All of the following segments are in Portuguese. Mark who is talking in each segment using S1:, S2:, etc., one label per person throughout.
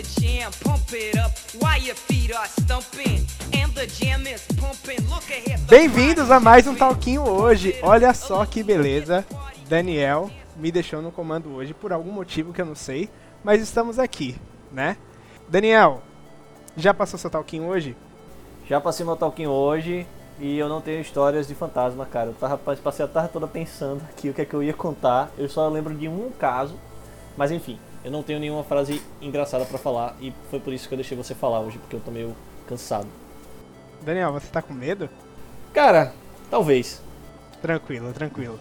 S1: the jam, pump it up while your feet are stumping. And the jam is pumping. Look ahead.
S2: Bem-vindos a mais um Talquinho hoje. Olha só que beleza. Daniel me deixou no comando hoje por algum motivo que eu não sei, mas estamos aqui, né? Daniel, já passou seu Talquinho hoje?
S3: Já passei meu talquinho hoje e eu não tenho histórias de fantasma, cara. Eu tava, passei a tarde toda pensando aqui o que é que eu ia contar. Eu só lembro de um caso, mas enfim, eu não tenho nenhuma frase engraçada pra falar e foi por isso que eu deixei você falar hoje, porque eu tô meio cansado.
S2: Daniel, você tá com medo?
S3: Cara, talvez.
S2: Tranquilo, tranquilo.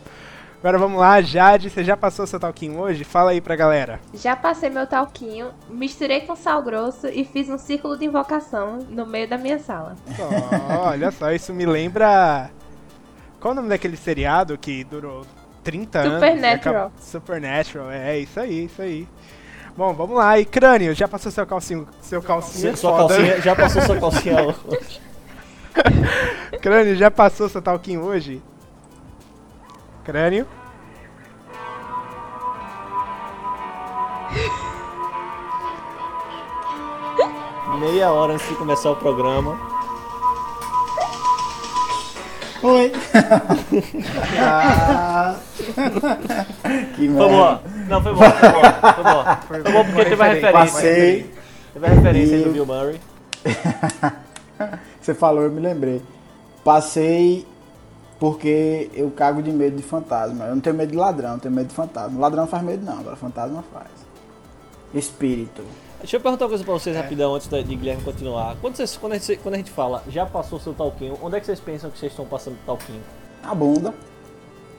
S2: Agora vamos lá, Jade, você já passou seu talquinho hoje? Fala aí pra galera.
S4: Já passei meu talquinho, misturei com sal grosso e fiz um círculo de invocação no meio da minha sala.
S2: Oh, olha só, isso me lembra. Qual o nome daquele seriado que durou 30 anos?
S4: Supernatural.
S2: Supernatural, é isso aí, isso aí. Bom, vamos lá. E crânio, já passou seu calcinho, seu calcinha?
S3: Sua
S2: foda?
S3: calcinha, já passou sua calcinha hoje?
S2: Crânio, já passou seu talquinho hoje? Crânio?
S3: Meia hora antes de começar o programa.
S5: Oi. ah. que
S3: Foi
S5: merda.
S3: boa. Não, foi boa, foi boa. Foi boa. Foi boa porque teve a referência.
S5: Passei.
S3: Teve a referência aí do
S5: E-
S3: Bill Murray.
S5: Você falou, eu me lembrei. Passei porque eu cago de medo de fantasma. Eu não tenho medo de ladrão, eu tenho medo de fantasma. Ladrão faz medo não, agora fantasma faz. Espírito.
S3: Deixa eu perguntar uma coisa pra vocês rapidão antes de Guilherme continuar. Quando, vocês, quando, a gente, quando a gente fala já passou seu talquinho, onde é que vocês pensam que vocês estão passando talquinho?
S5: A bunda.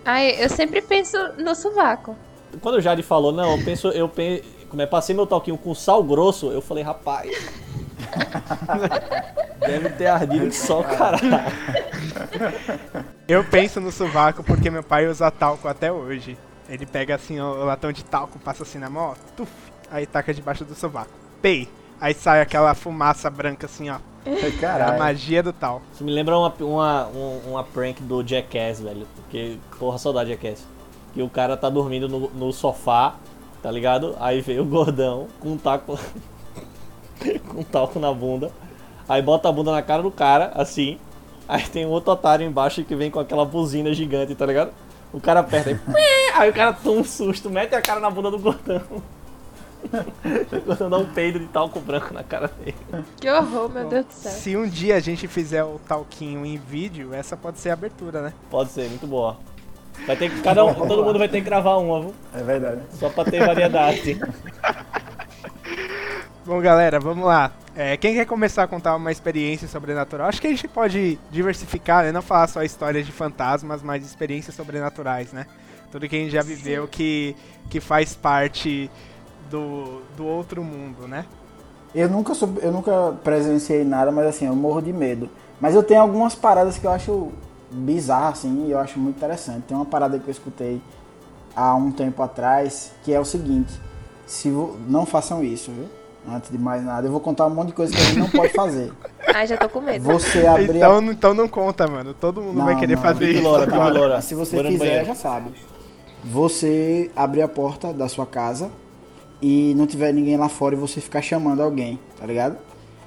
S4: Ai, eu sempre penso no sovaco.
S3: Quando o Jade falou, não, eu penso, eu penso, como é, passei meu talquinho com sal grosso, eu falei, rapaz. Deve ter ardido que só o caralho.
S2: Eu penso no sovaco porque meu pai usa talco até hoje. Ele pega assim ó, o latão de talco, passa assim na mão, ó, tuf, aí taca debaixo do sovaco. Pei! Aí sai aquela fumaça branca assim, ó.
S5: Ai,
S2: A
S5: Caralho.
S2: magia do tal.
S3: Isso me lembra uma, uma, um- uma prank do Jackass, velho. Porque, porra, saudade Jackass. Que o cara tá dormindo no, no sofá, tá ligado? Aí veio o gordão com um taco. com um talco na bunda. Aí bota a bunda na cara do cara, assim. Aí tem um outro otário embaixo que vem com aquela buzina gigante, tá ligado? O cara aperta aí. Aí o cara toma um susto, mete a cara na bunda do gordão. o gordão dá um peido de talco branco na cara dele.
S4: Que horror, meu Deus do céu.
S2: Se um dia a gente fizer o talquinho em vídeo, essa pode ser a abertura, né?
S3: Pode ser, muito boa. Vai ter que, cada um, todo mundo vai ter que gravar uma, viu?
S5: É verdade.
S3: Só pra ter variedade.
S2: Bom, galera, vamos lá. É, quem quer começar a contar uma experiência sobrenatural? Acho que a gente pode diversificar, né? Não falar só histórias de fantasmas, mas experiências sobrenaturais, né? Tudo que a gente já viveu que, que faz parte do, do outro mundo, né?
S5: Eu nunca, sou, eu nunca presenciei nada, mas assim, eu morro de medo. Mas eu tenho algumas paradas que eu acho bizarras, assim, e eu acho muito interessante. Tem uma parada que eu escutei há um tempo atrás, que é o seguinte, se vo- não façam isso, viu? Antes de mais nada, eu vou contar um monte de coisa que a gente não pode fazer.
S4: Ai, já tô com medo.
S5: Você abrir a
S2: Então, então não conta, mano. Todo mundo
S5: Não,
S2: vai querer
S5: não.
S2: fazer isso. Agora.
S5: Se você
S3: no
S5: quiser, já sabe. Você abrir a porta da sua casa e não tiver ninguém lá fora e você ficar chamando alguém, tá ligado?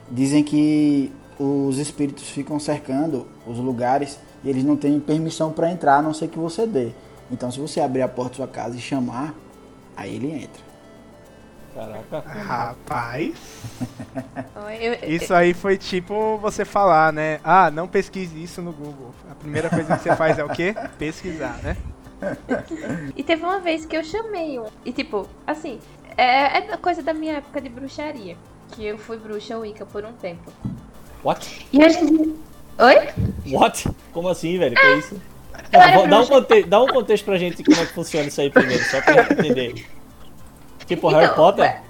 S5: Dizem que os espíritos ficam cercando os lugares e eles não têm permissão pra entrar, a não ser que você dê. Então, se você abrir a porta da sua casa e chamar, aí ele entra.
S3: Caraca.
S2: Rapaz, isso aí foi tipo você falar, né? Ah, não pesquise isso no Google. A primeira coisa que você faz é o quê? Pesquisar, né?
S4: E teve uma vez que eu chamei um. E tipo, assim, é, é da coisa da minha época de bruxaria. Que eu fui bruxa Wicca por um tempo.
S3: What?
S4: E hoje em. Oi?
S3: What? Como assim, velho? Que isso?
S4: Eu era
S3: Dá um,
S4: bruxa.
S3: conte dá um contexto pra gente como é que funciona isso aí primeiro, só pra gente entender. Tipo Harry
S4: Então,
S3: Potter?
S4: ué.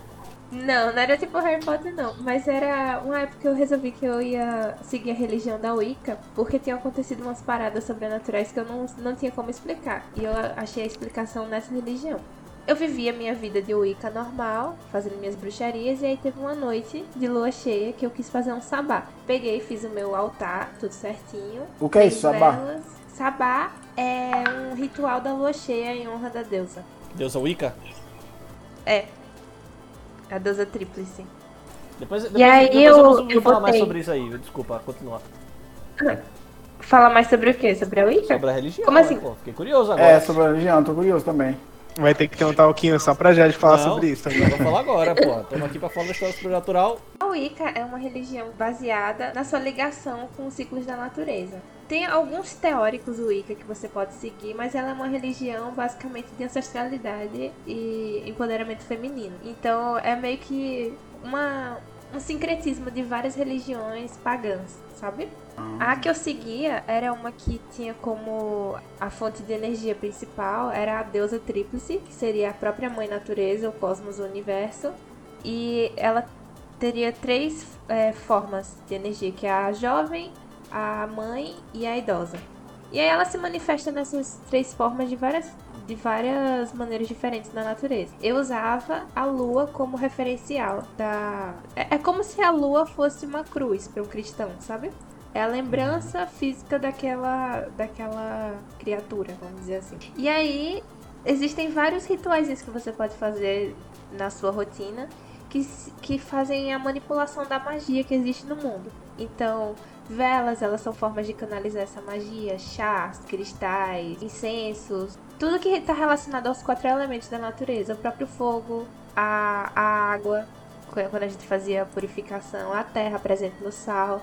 S4: Não, não era tipo Harry Potter, não. Mas era uma época que eu resolvi que eu ia seguir a religião da Wicca, porque tinham acontecido umas paradas sobrenaturais que eu não, não tinha como explicar. E eu achei a explicação nessa religião. Eu vivia minha vida de Wicca normal, fazendo minhas bruxarias, e aí teve uma noite de lua cheia que eu quis fazer um sabá. Peguei, fiz o meu altar, tudo certinho.
S5: O que é isso, sabá?
S4: velas. Sabá é um ritual da lua cheia em honra da deusa.
S3: Deusa Wicca?
S4: É. A deusa tríplice.
S3: Depois, depois,
S4: aí
S3: depois
S4: eu-
S3: eu, vou
S4: eu
S3: falar mais
S4: botei.
S3: sobre isso aí. Desculpa, continua.
S4: Falar mais sobre o quê? Sobre a Wicca?
S3: Sobre a religião.
S4: Como
S3: né,
S4: assim?
S3: pô? Fiquei curioso agora.
S5: É, sobre a religião, tô curioso também.
S2: Vai ter que ter um talquinho só pra Jade falar
S3: Não,
S2: sobre isso.
S3: Eu vou falar agora, pô. Estamos aqui pra falar da história sobrenatural.
S4: A Wicca é uma religião baseada na sua ligação com os ciclos da natureza. Tem alguns teóricos Wicca que você pode seguir, mas ela é uma religião basicamente de ancestralidade e empoderamento feminino. Então é meio que uma, um sincretismo de várias religiões pagãs, sabe? A que eu seguia era uma que tinha como a fonte de energia principal era a deusa tríplice, que seria a própria mãe natureza, o cosmos, o universo. E ela teria três é, formas de energia, que é a jovem, a mãe e a idosa. E aí ela se manifesta nessas três formas de várias, de várias maneiras diferentes na natureza. Eu usava a lua como referencial da. É, é como se a lua fosse uma cruz para um cristão, sabe? É a lembrança física daquela, daquela criatura, vamos dizer assim. E aí, existem vários rituais que você pode fazer na sua rotina que, que fazem a manipulação da magia que existe no mundo. Então, velas, elas são formas de canalizar essa magia, chás, cristais, incensos, tudo que está relacionado aos quatro elementos da natureza, o próprio fogo, a, a água, qu- quando a gente fazia a purificação, a terra presente no sal.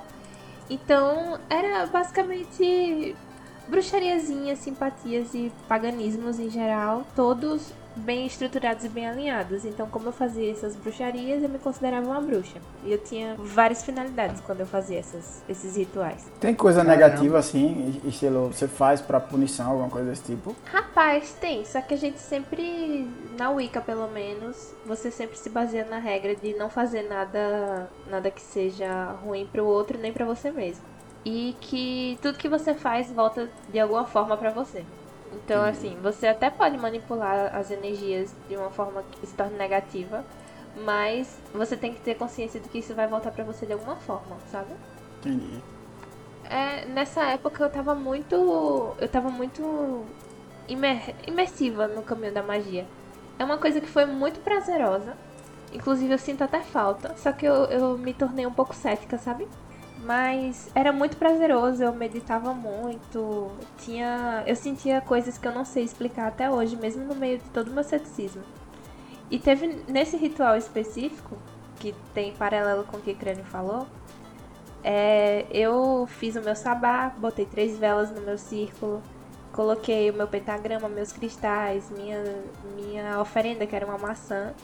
S4: Então, era basicamente bruxariazinha, simpatias e paganismos em geral, todos bem estruturados e bem alinhados. Então, como eu fazia essas bruxarias, eu me considerava uma bruxa. E eu tinha várias finalidades quando eu fazia essas, esses rituais.
S5: Tem coisa negativa assim, estilo, você faz pra punição, alguma coisa desse tipo?
S4: Rapaz, tem, só que a gente sempre, na Wicca pelo menos, você sempre se baseia na regra de não fazer nada, nada que seja ruim pro outro nem pra você mesmo. E que tudo que você faz volta de alguma forma pra você. Então, assim, você até pode manipular as energias de uma forma que se torne negativa, mas você tem que ter consciência de que isso vai voltar pra você de alguma forma, sabe?
S5: Entendi.
S4: É, nessa época eu tava muito. Eu tava muito imer- imersiva no caminho da magia. É uma coisa que foi muito prazerosa. Inclusive eu sinto até falta. Só que eu, eu me tornei um pouco cética, sabe? Mas era muito prazeroso, eu meditava muito. Tinha. Eu sentia coisas que eu não sei explicar até hoje, mesmo no meio de todo o meu ceticismo. E teve nesse ritual específico, que tem paralelo com o que Crânio falou, é, eu fiz o meu sabá, botei três velas no meu círculo, coloquei o meu pentagrama, meus cristais, minha, minha oferenda, que era uma maçã.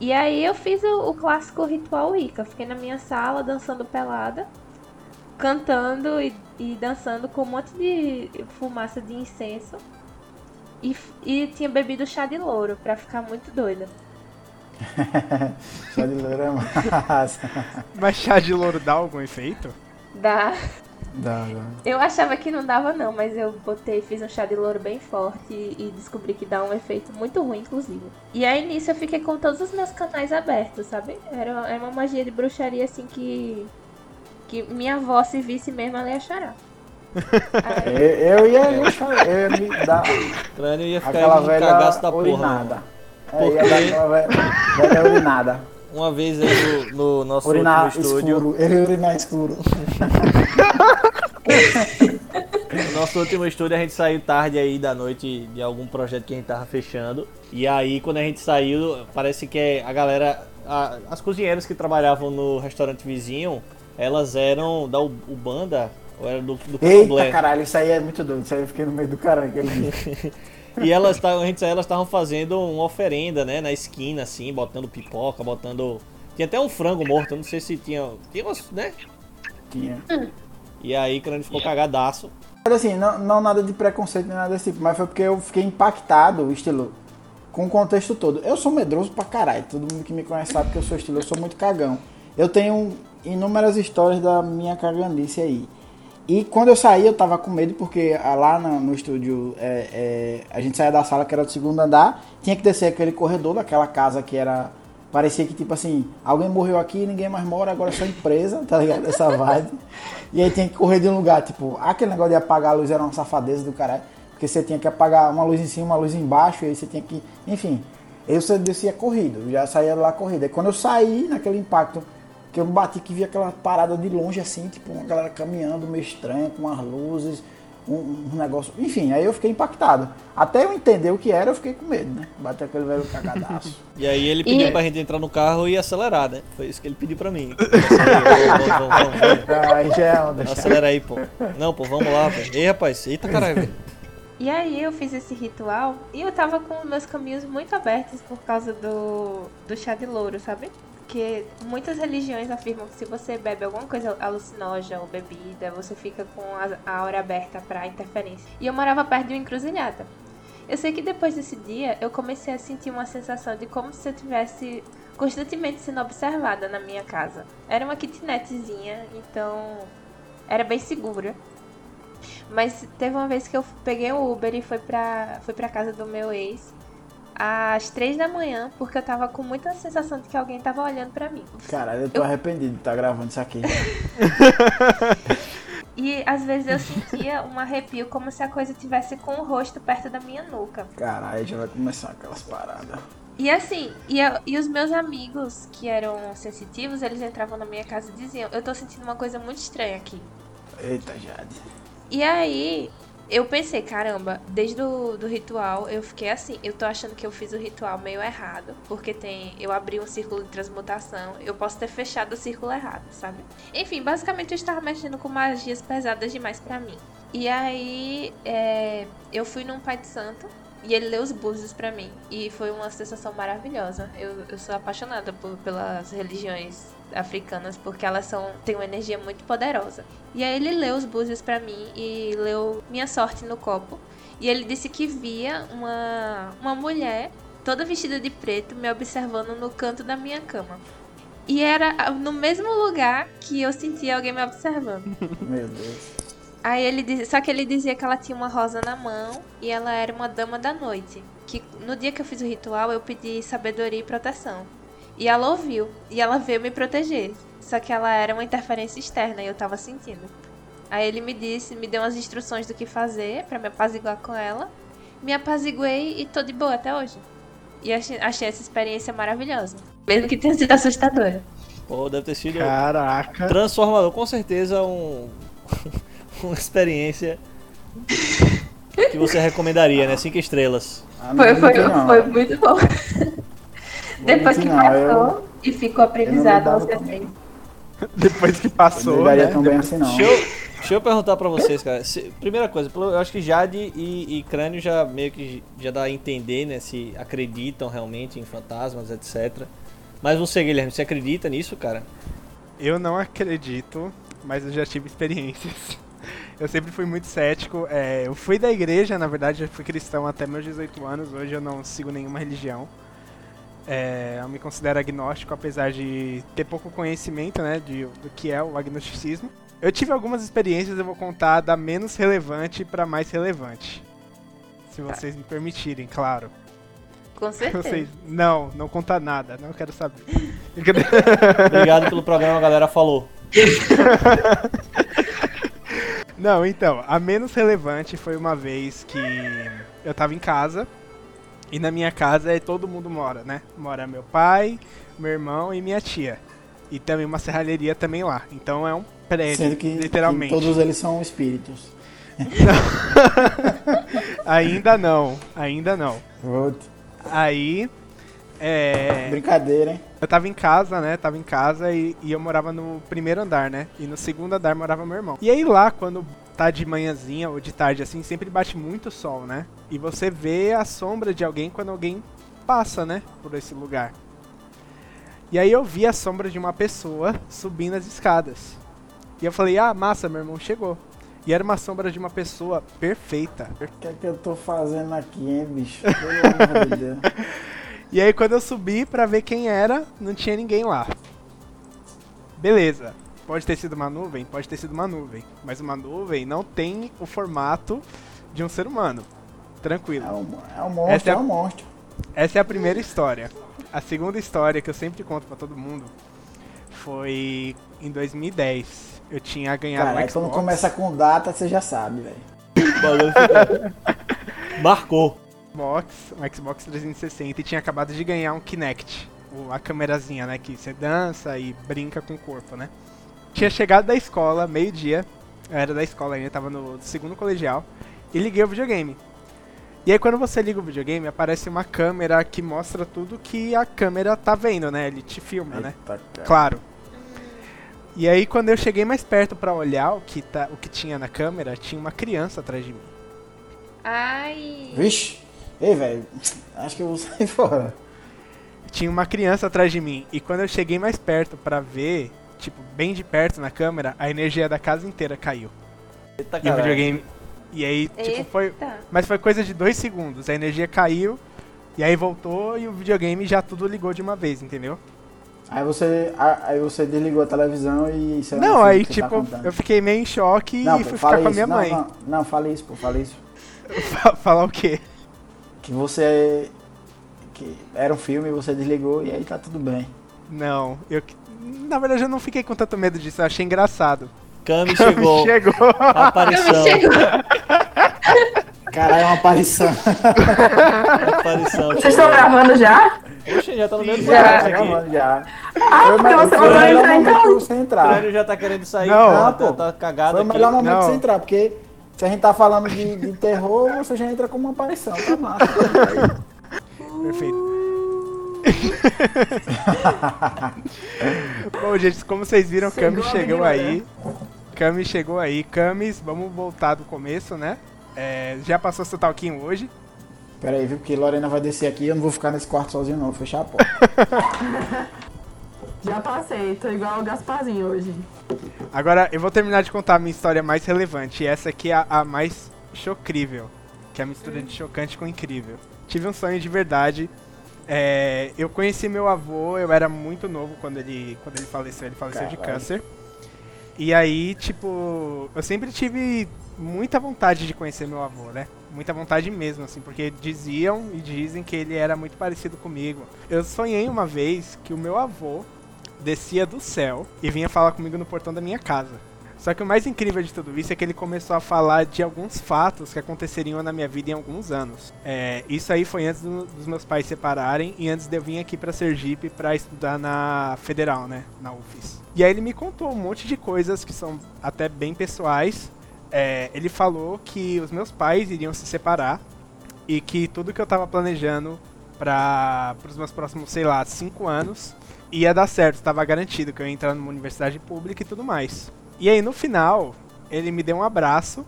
S4: E aí eu fiz o, o clássico ritual Wicca. Fiquei na minha sala dançando pelada, cantando e, e dançando com um monte de fumaça de incenso. E, e tinha bebido chá de louro pra ficar muito doida.
S5: Chá de louro é massa.
S2: Mas chá de louro dá algum efeito?
S4: Da...
S5: Dá, dá.
S4: Eu achava que não dava não, mas eu botei, fiz um chá de louro bem forte e, e descobri que dá um efeito muito ruim, inclusive. E aí nisso eu fiquei com todos os meus canais abertos, sabe? Era, era uma magia de bruxaria assim que. Que minha avó se visse mesmo, ela ia chorar.
S5: Eu,
S4: Aí,
S5: eu ia, eu ia, chorar, eu ia me dar
S3: Crânio ia ficar
S5: aquela velha
S3: cagaço da porra.
S5: urinada.
S3: mano.
S5: É, ia dar aquela velha, velha urinada.
S3: Uma vez aí no, no nosso
S5: Urinar
S3: último estúdio,
S5: escuro. Eu ia urinar escuro.
S3: no nosso último estúdio a gente saiu tarde aí da noite de algum projeto que a gente tava fechando. E aí quando a gente saiu, parece que a galera, a- as cozinheiras que trabalhavam no restaurante vizinho, elas eram da Ubanda, ou era do, do
S5: Eita caralho, isso aí é muito doido. Isso aí eu fiquei no meio do caralho.
S3: E elas estavam, a gente elas estavam fazendo uma oferenda, né, na esquina assim, botando pipoca, botando tinha até um frango morto, eu não sei se tinha, tinha umas, né?
S5: Tinha.
S3: E aí o crânio ficou cagadaço.
S5: Mas assim, não, não nada de preconceito nem nada desse tipo, mas foi porque eu fiquei impactado, estilo, com o contexto todo. Eu sou medroso pra caralho, todo mundo que me conhece sabe que eu sou estilo, eu sou muito cagão. Eu tenho inúmeras histórias da minha cagandice aí. E quando eu saí, eu tava com medo, porque ah, lá no, no estúdio é, é, a gente saía da sala que era do segundo andar, tinha que descer aquele corredor daquela casa que era. Parecia que, tipo assim, alguém morreu aqui, ninguém mais mora, agora é só empresa, tá ligado? Essa vibe. E aí tinha que correr de um lugar, tipo, aquele negócio de apagar a luz era uma safadeza do caralho. Porque você tinha que apagar uma luz em cima, uma luz embaixo, e aí você tinha que. Enfim. Eu descia corrido, já saía lá corrida. E quando eu saí, naquele impacto Que eu bati que vi aquela parada de longe assim, tipo, uma galera caminhando meio estranha, com as luzes, um, um negócio. Enfim, aí eu fiquei impactado. Até eu entender o que era, eu fiquei com medo, né? Bater aquele velho cagadaço.
S3: E aí ele pediu
S4: E-
S3: pra gente entrar no carro e acelerar, né? Foi isso que ele pediu pra mim.
S5: Aí já é onda.
S3: Acelera aí, pô. Não, pô, vamos lá, velho. Ei, rapaz. Eita caralho, velho.
S4: E aí eu fiz esse ritual e eu tava com meus caminhos muito abertos por causa do, do chá de louro, sabe? Porque muitas religiões afirmam que se você bebe alguma coisa alucinógena ou bebida, você fica com a, aura aberta pra interferência. E eu morava perto de uma encruzilhada. Eu sei que depois desse dia eu comecei a sentir uma sensação de como se eu tivesse constantemente sendo observada na minha casa. Era uma kitnetzinha, então era bem segura. Mas teve uma vez que eu peguei o Uber e fui pra, fui pra casa do meu ex às três da manhã, porque eu tava com muita sensação de que alguém tava olhando pra mim.
S5: Caralho, eu tô
S4: Eu-
S5: arrependido de estar gravando isso aqui.
S4: E às vezes eu sentia um arrepio como se a coisa tivesse com o rosto perto da minha nuca.
S5: Caralho, já vai começar aquelas paradas.
S4: E assim, e, eu- e os meus amigos que eram sensitivos, eles entravam na minha casa e diziam: Eu tô sentindo uma coisa muito estranha aqui.
S5: Eita, Jade.
S4: E aí, eu pensei, caramba, desde o do ritual eu fiquei assim, eu tô achando que eu fiz o ritual meio errado, porque tem, eu abri um círculo de transmutação, eu posso ter fechado o círculo errado, sabe? Enfim, basicamente eu estava mexendo com magias pesadas demais pra mim. E aí, é, eu fui num pai de santo e ele leu os búzios pra mim. E foi uma sensação maravilhosa. Eu, eu sou apaixonada por- pelas religiões africanas porque elas são têm uma energia muito poderosa. E aí ele leu os búzios pra mim e leu minha sorte no copo. E ele disse que via uma, uma mulher toda vestida de preto me observando no canto da minha cama. E era no mesmo lugar que eu sentia alguém me observando.
S5: Meu Deus.
S4: Aí ele dizia, só que ele dizia que ela tinha uma rosa na mão e ela era uma dama da noite. Que no dia que eu fiz o ritual eu pedi sabedoria e proteção. E ela ouviu e ela veio me proteger. Só que ela era uma interferência externa e eu tava sentindo. Aí ele me disse, me deu umas instruções do que fazer pra me apaziguar com ela. Me apaziguei e tô de boa até hoje. E achei, achei essa experiência maravilhosa. Mesmo que tenha sido assustadora.
S3: Pô, deve ter sido
S2: Caraca.
S3: transformador. Com certeza um... uma experiência que você recomendaria, né? Cinco estrelas.
S5: Ah,
S4: Foi, foi, foi muito bom. Depois que
S5: não, eu-
S4: passou e ficou aprendizado, você fez.
S2: Depois que passou,
S5: não
S2: né?
S5: tão bem assim, não.
S3: Deixa eu, deixa eu perguntar pra vocês, cara. Se- primeira coisa, eu acho que Jade e, e Crânio já meio que já dá a entender, né? Se acreditam realmente em fantasmas, etc. Mas você, Guilherme, você acredita nisso, cara?
S2: Eu não acredito, mas eu já tive experiências. Eu sempre fui muito cético. é, eu fui da igreja, na verdade, eu fui cristão até meus 18 anos. Hoje eu não sigo nenhuma religião. É, eu me considero agnóstico, apesar de ter pouco conhecimento né, de, do que é o agnosticismo. Eu tive algumas experiências, eu vou contar da menos relevante para mais relevante. Se vocês me permitirem, claro.
S4: Com certeza.
S2: Vocês, não, não conta nada, não quero saber.
S3: Obrigado pelo programa, a galera falou.
S2: Não, então, a menos relevante foi uma vez que eu tava em casa e na minha casa é todo mundo mora, né? Mora meu pai, meu irmão e minha tia. E também uma serralheria também lá. Então é um prédio,
S5: Sendo que, que
S2: literalmente.
S5: todos eles são espíritos.
S2: ainda não, ainda não. Aí, é,
S5: Brincadeira, hein?
S2: eu tava em casa, né? Tava em casa e, e eu morava no primeiro andar, né? E no segundo andar morava meu irmão. E aí lá, quando tá de manhãzinha ou de tarde assim, sempre bate muito sol, né? E você vê a sombra de alguém quando alguém passa, né? Por esse lugar. E aí eu vi a sombra de uma pessoa subindo as escadas. E eu falei, ah, massa, meu irmão chegou. E era uma sombra de uma pessoa perfeita.
S5: O que é que eu tô fazendo aqui, hein, bicho? Pelo amor de Deus.
S2: E aí quando eu subi pra ver quem era, não tinha ninguém lá. Beleza. Pode ter sido uma nuvem? Pode ter sido uma nuvem. Mas uma nuvem não tem o formato de um ser humano. Tranquilo.
S5: É um, é um monstro,
S2: Essa é
S5: é
S2: a-
S5: um monstro.
S2: Essa é a primeira história. A segunda história que eu sempre conto pra todo mundo foi em 2010. Eu tinha ganhado
S5: Cara,
S2: um
S5: aí quando
S2: Xbox.
S5: começa com data, você já sabe, velho.
S3: Marcou.
S2: Xbox, um Xbox 360 e tinha acabado de ganhar um Kinect. a câmerazinha, né? Que você dança e brinca com o corpo, né? Tinha chegado da escola, meio-dia. Eu era da escola ainda, tava no segundo colegial. E liguei o videogame. E aí quando você liga o videogame, aparece uma câmera que mostra tudo que a câmera tá vendo, né? Ele te filma, né?
S5: Eita, cara.
S2: Claro. E aí quando eu cheguei mais perto pra olhar o que, tá, o que tinha na câmera, tinha uma criança atrás de mim.
S4: Ai.
S5: Vixe. Ei, velho. Acho que eu vou sair fora.
S2: Tinha uma criança atrás de mim. E quando eu cheguei mais perto pra ver, tipo, bem de perto na câmera, a energia da casa inteira caiu.
S3: Eita,
S2: E o videogame. E aí, tipo, foi.
S4: Eita.
S2: Mas foi coisa de dois segundos. A energia caiu. E aí voltou e o videogame já tudo ligou de uma vez, entendeu?
S5: Aí você, aí você desligou a televisão e... lá,
S2: Não, aí
S5: que você tá
S2: tipo,
S5: contando.
S2: eu fiquei meio em choque
S5: Não,
S2: e
S5: pô,
S2: fui ficar com a
S5: isso.
S2: minha
S5: não,
S2: mãe.
S5: Não, não, fala isso, pô, fala isso.
S2: Falar o quê?
S5: Que você... Que era um filme você desligou e aí tá tudo bem.
S2: Não, eu. Na verdade eu não fiquei com tanto medo disso, eu achei engraçado.
S3: Kami chegou.
S2: Chegou.
S3: A aparição.
S4: Chegou.
S5: Caralho, é uma aparição.
S3: A aparição.
S6: Vocês estão gravando já?
S3: Oxe, já tá no meio do
S2: Já.
S3: podcast
S5: Tá
S3: aqui.
S5: gravando já.
S6: Ah,
S5: Foi o
S6: porque você
S5: o
S6: mandou
S5: melhor
S6: entrar
S5: momento
S6: então.
S5: você
S3: O
S5: entrar.
S3: Crânio já tá querendo sair.
S2: Não,
S3: tá,
S5: pô.
S3: tá cagado
S5: Foi o melhor momento
S2: Não.
S5: você entrar, porque se a gente tá falando de, de terror, você já entra como uma aparição, tá massa.
S2: Perfeito. Bom, gente, como vocês viram,
S6: Chegou
S2: Camis chegou
S6: menina.
S2: aí. Camis chegou aí. Camis, vamos voltar do começo, né? É, já passou seu talquinho hoje.
S5: Pera aí, viu? Porque Lorena vai descer aqui e eu não vou ficar nesse quarto sozinho, não. Vou fechar a porta.
S6: Já passei, tô igual o Gasparzinho hoje.
S2: Agora eu vou terminar de contar a minha história mais relevante. E essa aqui é a, a mais chocrível. Que é a mistura de chocante com incrível. Tive um sonho de verdade. É, eu conheci meu avô, eu era muito novo quando ele, quando ele faleceu. Ele faleceu de
S5: Caralho.
S2: câncer. E aí, tipo, eu sempre tive muita vontade de conhecer meu avô, né? Muita vontade mesmo, assim, porque diziam e dizem que ele era muito parecido comigo. Eu sonhei uma vez que o meu avô descia do céu e vinha falar comigo no portão da minha casa. Só que o mais incrível de tudo isso é que ele começou a falar de alguns fatos que aconteceriam na minha vida em alguns anos. É, isso aí foi antes do- dos meus pais se separarem e antes de eu vir aqui pra Sergipe pra estudar na Federal, né, na UFES. E aí ele me contou um monte de coisas que são até bem pessoais. É, ele falou que os meus pais iriam se separar e que tudo que eu tava planejando para os meus próximos, sei lá, cinco anos ia dar certo, estava garantido que eu ia entrar numa universidade pública e tudo mais. E aí no final, ele me deu um abraço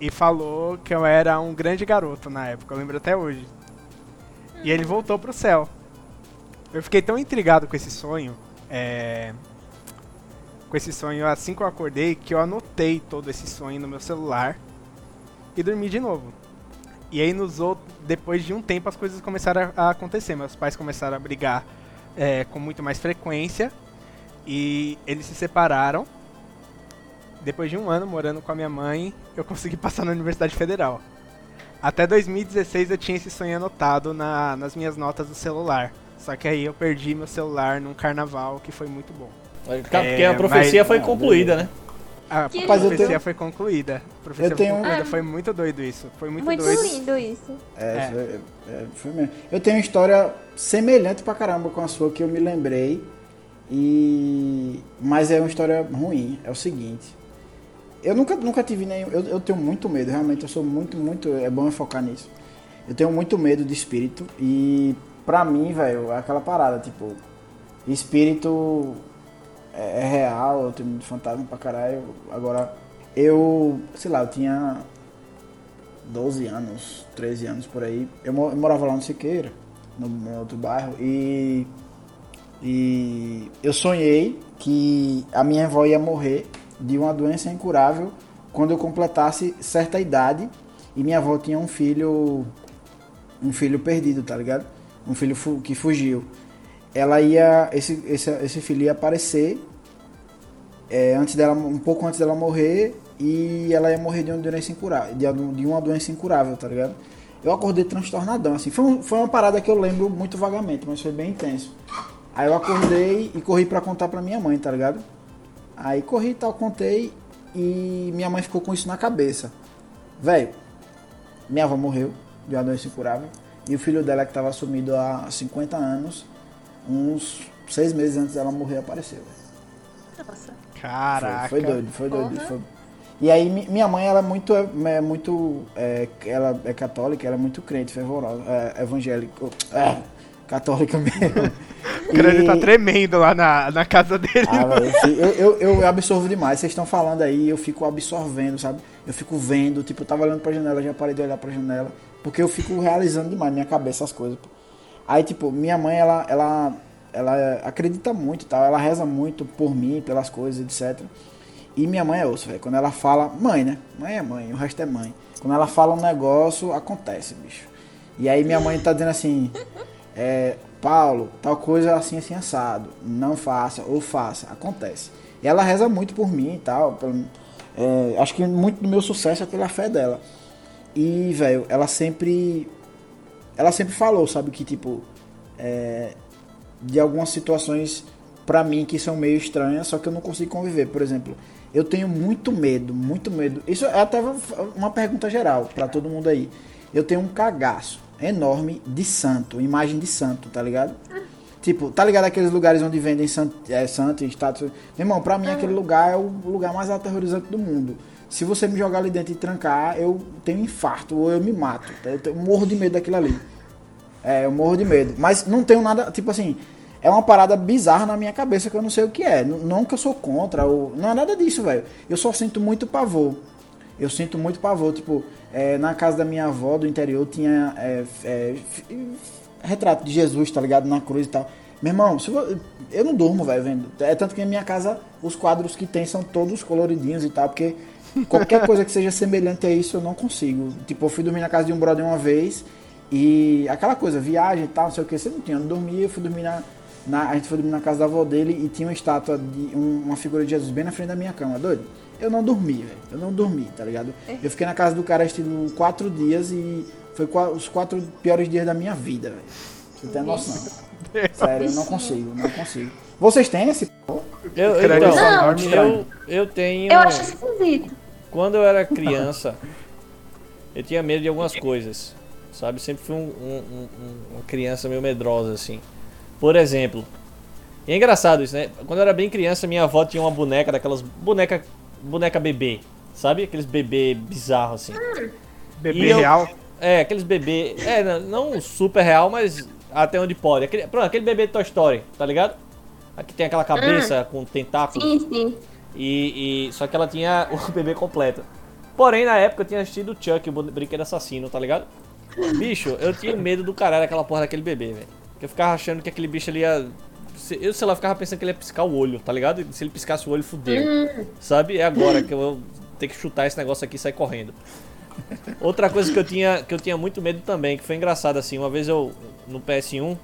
S2: e falou que eu era um grande garoto na época, eu lembro até hoje. E ele voltou pro céu. Eu fiquei tão intrigado com esse sonho, é, com esse sonho assim que eu acordei, que eu anotei todo esse sonho no meu celular e dormi de novo. E aí nos outros, depois de um tempo as coisas começaram a a acontecer. Meus pais começaram a brigar é, com muito mais frequência e eles se separaram. Depois de um ano morando com a minha mãe, eu consegui passar na Universidade Federal. Até 2016 eu tinha esse sonho anotado na- nas minhas notas do celular. Só que aí eu perdi meu celular num carnaval que foi muito bom.
S3: Porque
S2: É,
S3: a profecia
S2: mas-
S3: foi
S5: Ah,
S3: concluída, né?
S2: A
S4: Que
S2: profecia
S5: lindo. eu tenho-
S2: foi concluída. A profecia
S5: Eu tenho-
S2: foi concluída.
S4: Ah.
S2: Foi muito doido isso. Foi muito,
S4: Muito
S2: doido.
S4: lindo isso.
S5: É,
S2: É.
S5: foi- é, foi mesmo. Eu tenho uma história semelhante pra caramba com a sua que eu me lembrei. E. Mas é uma história ruim. É o seguinte. Eu nunca, nunca tive nenhum. Eu, eu tenho muito medo, realmente. Eu sou muito, muito. É bom eu focar nisso. Eu tenho muito medo de espírito. E pra mim, velho, é aquela parada, tipo. Espírito é, é real, eu tenho muito fantasma pra caralho. Agora, eu. Sei lá, eu tinha 12 anos, 13 anos por aí. Eu, eu morava lá no Siqueira, no meu outro bairro, e, e eu sonhei que a minha avó ia morrer de uma doença incurável quando eu completasse certa idade e minha avó tinha um filho um filho perdido, tá ligado? Um filho fu- que fugiu. Ela ia esse, esse esse filho ia aparecer é, antes dela, um pouco antes dela morrer e ela ia morrer de uma doença incurável, de, uma doença incurável, tá ligado? Eu acordei transtornadão, assim, foi, um- foi uma parada que eu lembro muito vagamente, mas foi bem intenso. Aí eu acordei e corri pra contar pra minha mãe, tá ligado? Aí corri e tal, contei e minha mãe ficou com isso na cabeça. Velho, minha avó morreu de uma doença incurável e o filho dela que tava sumido há 50 anos uns seis meses antes dela morrer, apareceu.
S4: Nossa.
S2: Caraca.
S5: Foi, foi doido, foi doido.
S4: Porra.
S5: foi- E aí mi- minha mãe, ela é muito, é muito, é, ela é católica, ela é muito crente, fervorosa, é, evangélico, é, católica mesmo.
S2: O crânio tá
S5: E-
S2: tremendo lá na, na casa dele.
S5: Ah, velho, eu, eu, eu absorvo demais. Vocês estão falando aí, eu fico absorvendo, sabe? Eu fico vendo, tipo, eu tava olhando pra janela, já parei de olhar pra janela. Porque eu fico realizando demais na minha cabeça as coisas. pô. Aí, tipo, minha mãe, ela, ela, ela acredita muito e tal. Ela reza muito por mim, pelas coisas, etc. E minha mãe é osso, velho. Quando ela fala, mãe, né? Mãe é mãe, o resto é mãe. Quando ela fala um negócio, acontece, bicho. E aí minha mãe tá dizendo assim, é, Paulo, tal coisa assim, assim, assado. Não faça, ou faça. Acontece. E ela reza muito por mim e tal. pelo- é, acho que muito do meu sucesso é pela fé dela. E, velho, ela sempre. Ela sempre falou, sabe, que tipo. é, de algumas situações pra mim que são meio estranhas, só que eu não consigo conviver. Por exemplo, eu tenho muito medo, muito medo. Isso é até uma pergunta geral pra todo mundo aí. Eu tenho um cagaço enorme de santo, imagem de santo, tá ligado? Tipo, tá ligado aqueles lugares onde vendem santo, é, santo e estátuas? Meu irmão, pra mim aquele lugar é o lugar mais aterrorizante do mundo. Se você me jogar ali dentro e trancar, eu tenho infarto ou eu me mato. Eu tenho- morro de medo daquilo ali. É, eu morro de medo. Mas não tenho nada, tipo assim, é uma parada bizarra na minha cabeça que eu não sei o que é. N- Não que eu sou contra, ou, não é nada disso, velho. Eu só sinto muito pavor. Eu sinto muito pavor. Tipo, é, na casa da minha avó do interior tinha é, é, retrato de Jesus, tá ligado? Na cruz e tal. Meu irmão, vo- eu não durmo, velho, vendo. É tanto que na minha casa os quadros que tem são todos coloridinhos e tal, porque qualquer coisa que seja semelhante a isso eu não consigo. Tipo, eu fui dormir na casa de um brother uma vez e aquela coisa, viagem e tal, não sei o que, você não tinha. Eu não dormia, eu fui dormir na, na- A gente foi dormir na casa da avó dele e tinha uma estátua de um- uma figura de Jesus bem na frente da minha cama, doido. Eu não dormi, velho. Eu não dormi, tá ligado? Eu fiquei na casa do cara estilo quatro dias e foi os quatro piores dias da minha vida, velho. Você tem noção. Sério, eu não consigo, não consigo. Vocês têm esse.
S3: Eu, então,
S2: sonoro
S3: eu, eu tenho.
S4: Eu acho esquisito.
S3: Quando eu era criança, eu tinha medo de algumas coisas. Sabe? Sempre fui um- um- um- um- uma criança meio medrosa, assim. Por exemplo, e é engraçado isso, né? Quando eu era bem criança, minha avó tinha uma boneca daquelas boneca, boneca bebê. Sabe? Aqueles bebê bizarros, assim.
S2: Bebê
S3: eu-
S2: real.
S3: É, aqueles bebê. É, não- não super real, mas até onde pode. Aquele, pronto, aquele bebê de Toy Story, tá ligado? Aqui tem aquela cabeça com tentáculo.
S4: Sim, sim.
S3: E, e- só que ela tinha o bebê completo. Porém, na época eu tinha assistido o Chuck, o brinquedo assassino, tá ligado? Bicho, eu tinha medo do caralho daquela porra daquele bebê, velho. Que eu ficava achando que aquele bicho ali ia. Se- Eu sei lá, ficava pensando que ele ia piscar o olho, tá ligado? Se ele piscasse o olho, fudeu. Sabe? É agora que eu vou ter que chutar esse negócio aqui e sair correndo. Outra coisa que eu tinha que eu tinha muito medo também, que foi engraçado assim, uma vez eu no PS1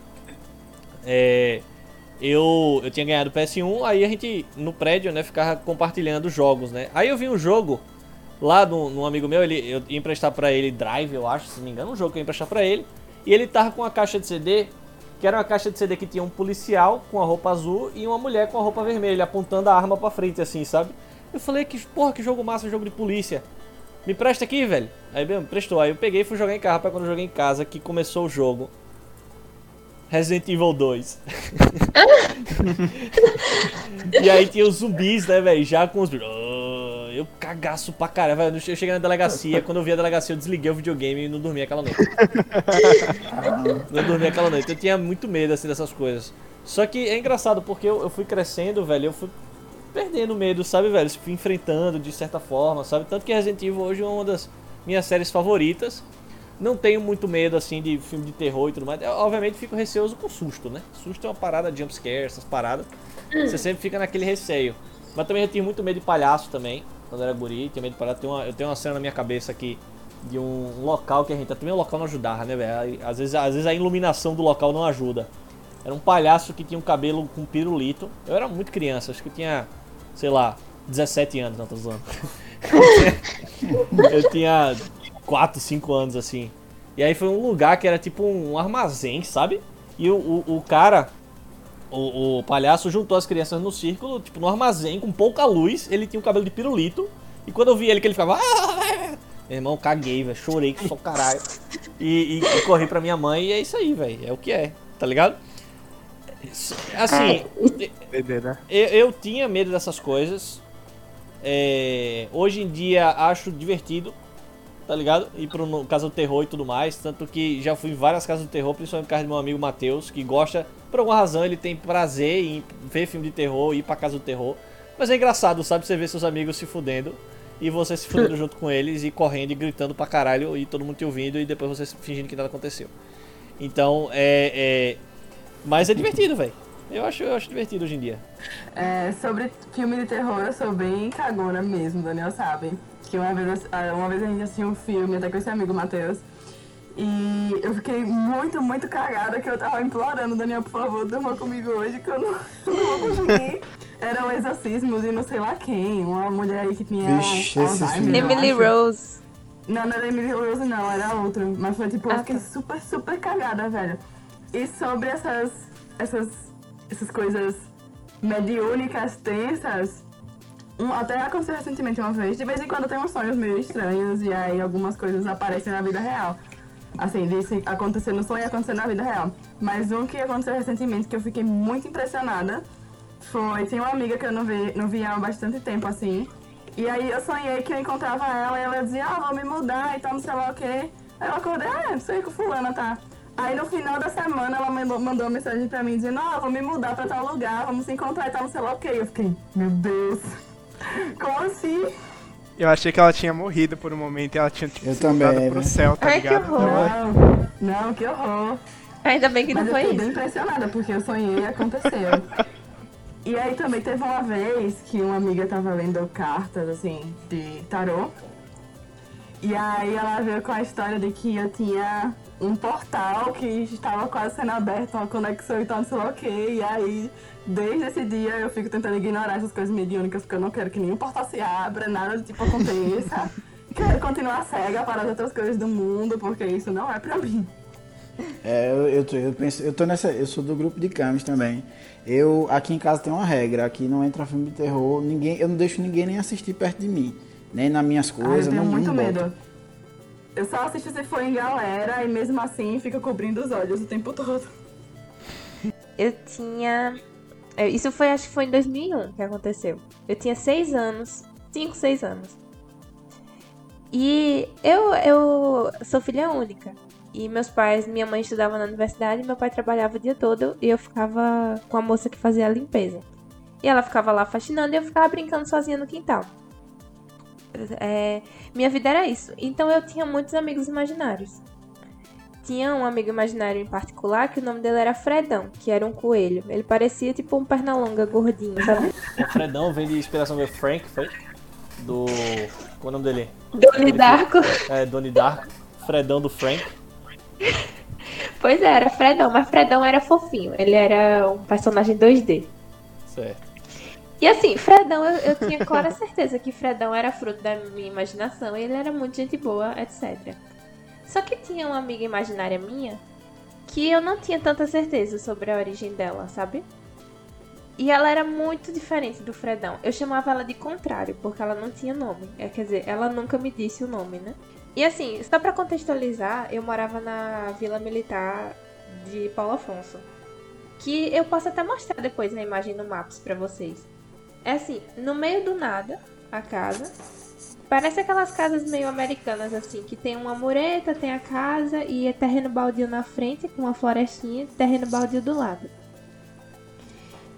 S3: é, eu, eu tinha ganhado o PS1, aí a gente no prédio, né, ficava compartilhando jogos, né? Aí eu vi um jogo lá de um amigo meu, ele, eu ia emprestar pra ele Drive, eu acho, se não me engano, um jogo que eu ia emprestar pra ele. E ele tava com uma caixa de CD, que era uma caixa de CD que tinha um policial com a roupa azul e uma mulher com a roupa vermelha, apontando a arma pra frente, assim, sabe? Eu falei, que porra, que jogo massa, jogo de polícia. Me presta aqui, velho. Aí, bem, prestou. Aí eu peguei e fui jogar em casa. Rapaz, quando eu joguei em casa, que começou o jogo. Resident Evil 2. e aí tinha os zumbis, né, velho? Já com os. Eu cagaço pra caramba. velho. Eu cheguei na delegacia. Quando eu vi a delegacia, eu desliguei o videogame e não dormi aquela noite. não dormi aquela noite. Eu tinha muito medo, assim, dessas coisas. Só que é engraçado, porque eu, eu fui crescendo, velho. Eu fui perdendo medo, sabe, velho? Fui enfrentando de certa forma, sabe? Tanto que Resident Evil hoje é uma das minhas séries favoritas. Não tenho muito medo, assim, de filme de terror e tudo mais. Eu, obviamente, fico receoso com susto, né? Susto é uma parada, jumpscare, essas paradas. Você sempre fica naquele receio. Mas também eu tinha muito medo de palhaço também, quando era guri. Tinha medo de palhaço. Tem uma- eu tenho uma cena na minha cabeça aqui de um local que a gente... Também o local não ajudava, né, velho? Às vezes, às vezes a iluminação do local não ajuda. Era um palhaço que tinha um cabelo com pirulito. Eu era muito criança, acho que eu tinha, sei lá, 17 anos, não tô zoando. eu tinha 4, 5 anos assim. E aí foi um lugar que era tipo um armazém, sabe? E o, o, o cara, o, o palhaço juntou as crianças no círculo, tipo no armazém, com pouca luz. Ele tinha um cabelo de pirulito. E quando eu vi ele, que ele ficava. "Ah!" Meu irmão, caguei, velho. Chorei que só caralho. E, e- e corri pra minha mãe e é isso aí, velho. É o que é, tá ligado? Assim,
S2: Entender, né?
S3: eu, eu tinha medo dessas coisas. É, hoje em dia acho divertido, tá ligado? Ir pro no, casa do terror e tudo mais. Tanto que já fui em várias casas do terror, principalmente por causa do meu amigo Matheus, que gosta, por alguma razão, ele tem prazer em ver filme de terror, ir pra casa do terror. Mas é engraçado, sabe? Você ver seus amigos se fudendo e você se fudendo junto com eles e correndo e gritando pra caralho e todo mundo te ouvindo e depois você fingindo que nada aconteceu. Então, é. é... Mas é divertido, velho. Eu acho, eu acho divertido hoje em dia.
S6: É, sobre filme de terror, eu sou bem cagona mesmo, Daniel sabe. Que uma vez, ah, uma vez a gente assistiu um filme, até com esse amigo Matheus. E eu fiquei muito, muito cagada que eu tava implorando, Daniel, por favor, durma comigo hoje, que eu não, eu não vou conseguir. Eram exorcismos e não sei lá quem, uma mulher aí que tinha
S5: Vixe,
S6: Alzheimer, eu
S4: Emily
S6: acho.
S4: Rose.
S6: Não, não era Emily Rose, não, era outra. Mas foi tipo, eu
S4: Ah,
S6: fiquei
S4: tá.
S6: super, super cagada, velho. E sobre essas, essas, essas coisas mediúnicas, tensas, um, até aconteceu recentemente uma vez. De vez em quando eu tenho uns sonhos meio estranhos e aí algumas coisas aparecem na vida real. Assim, de se acontecer no sonho e acontecer na vida real. Mas um que aconteceu recentemente que eu fiquei muito impressionada foi, tem uma amiga que eu não vi, não via há bastante tempo, assim. E aí eu sonhei que eu encontrava ela e ela dizia, ah, vou me mudar e tal, não sei lá o quê. Aí eu acordei, ah, não sei que fulana tá. Aí no final da semana ela mandou, mandou uma mensagem pra mim dizendo, ah, vou me mudar pra tal lugar, vamos se encontrar e tal, não sei lá o quê. Eu fiquei, meu Deus, como assim?
S2: Eu achei que ela tinha morrido por um momento e ela tinha tipo,
S5: Eu
S2: se
S5: também,
S2: mudado pro
S5: né?
S2: céu, tá
S4: Ai, que
S2: ligado?
S4: horror.
S2: Então,
S6: Não, não, que horror.
S4: Ainda bem que não
S6: Mas eu
S4: foi
S6: fiquei bem
S4: isso.
S6: impressionada, porque eu sonhei e aconteceu. e aí também teve uma vez que uma amiga tava lendo cartas, assim, de tarô. E aí ela veio com a história de que eu tinha um portal que estava quase sendo aberto, uma conexão e tal, não sei lá o quê. E aí, desde esse dia, eu fico tentando ignorar essas coisas mediúnicas, porque eu não quero que nenhum portal se abra, nada do tipo aconteça. quero continuar cega para as outras coisas do mundo, porque isso não é pra mim.
S5: É, eu, eu, tô, eu penso, eu tô nessa, eu sou do grupo de camis também. Eu aqui em casa tem uma regra, aqui não entra filme de terror, ninguém, eu não deixo ninguém nem assistir perto de mim, nem nas minhas
S6: Ah, eu
S5: coisas,
S6: tenho
S5: não,
S6: muito
S5: não
S6: medo.
S5: boto.
S6: Eu só assisto se for em galera e mesmo assim fica cobrindo os olhos o tempo todo.
S4: Eu tinha. é, Isso foi, acho que foi em 2001 que aconteceu. Eu tinha seis anos. Cinco, seis anos. E eu, eu sou filha única. E meus pais, minha mãe estudava na universidade, meu pai trabalhava o dia todo e eu ficava com a moça que fazia a limpeza. E ela ficava lá faxinando e eu ficava brincando sozinha no quintal. É, minha vida era isso. Então eu tinha muitos amigos imaginários. Tinha um amigo imaginário em particular que o nome dele era Fredão, que era um coelho. Ele parecia tipo um pernalonga gordinho, sabe?
S3: O Fredão vem de inspiração do Frank, foi? Do. Qual é o nome dele?
S4: Doni Darko.
S3: É, Donnie Darko. Fredão do Frank.
S4: Pois é, era Fredão, mas Fredão era fofinho. Ele era um personagem 2D.
S3: Certo.
S4: E assim, Fredão, eu, eu tinha clara certeza que Fredão era fruto da minha imaginação ele era muito gente boa, etc. Só que tinha uma amiga imaginária minha que eu não tinha tanta certeza sobre a origem dela, sabe? E ela era muito diferente do Fredão. Eu chamava ela de contrário, porque ela não tinha nome. É, quer dizer, ela nunca me disse o nome, né? E assim, só pra contextualizar, eu morava na Vila Militar de Paulo Afonso. Que eu posso até mostrar depois na imagem no Maps pra vocês. É assim, no meio do nada, a casa. Parece aquelas casas meio americanas, assim, que tem uma mureta, tem a casa e é terreno baldio na frente, com uma florestinha, terreno baldio do lado.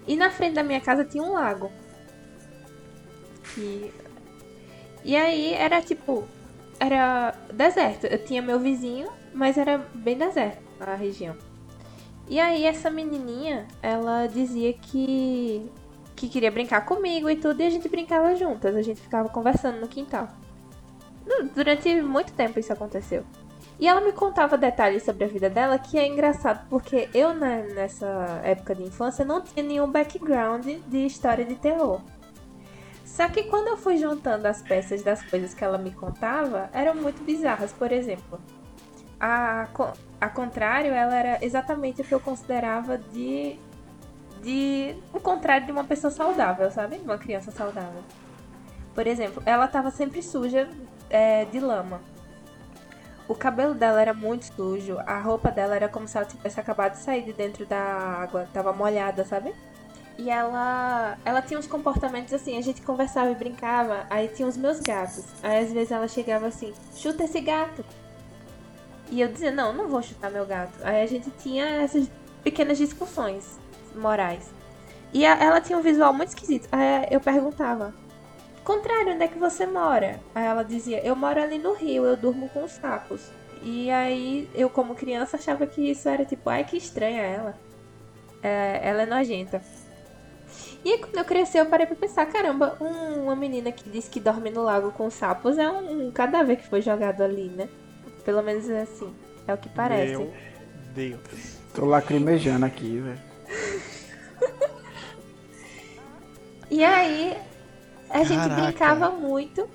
S4: E na frente da minha casa tinha um lago. E aí era tipo. Era deserto. Eu tinha meu vizinho, mas era bem deserto a região. E aí essa menininha, ela dizia que que queria brincar comigo e tudo, e a gente brincava juntas, a gente ficava conversando no quintal. Durante muito tempo isso aconteceu. E ela me contava detalhes sobre a vida dela que é engraçado, porque eu né, nessa época de infância não tinha nenhum background de história de terror. Só que quando eu fui juntando as peças das coisas que ela me contava, eram muito bizarras. Por exemplo, a, a contrário, ela era exatamente o que eu considerava de de o contrário de uma pessoa saudável, sabe? Uma criança saudável. Por exemplo, ela tava sempre suja é, de lama. o cabelo dela era muito sujo, a roupa dela era como se ela tivesse acabado de sair de dentro da água, tava molhada, sabe? E ela, ela tinha uns comportamentos assim, a gente conversava e brincava, aí tinha os meus gatos. Aí às vezes ela chegava assim, chuta esse gato. E eu dizia, não, não vou chutar meu gato. Aí a gente tinha essas pequenas discussões morais. E a- ela tinha um visual muito esquisito. Aí eu perguntava, contrário, onde é que você mora? Aí ela dizia, eu moro ali no Rio, eu durmo com os sapos. E aí eu, como criança, achava que isso era tipo, ai que estranha ela. É, ela é nojenta. E aí, quando eu cresci, eu parei pra pensar, caramba, um- uma menina que diz que dorme no lago com sapos é um, um cadáver que foi jogado ali, né? Pelo menos é assim. É o que parece.
S2: Meu Deus.
S5: Tô lacrimejando aqui, velho.
S4: E aí, a gente
S2: Caraca.
S4: brincava muito.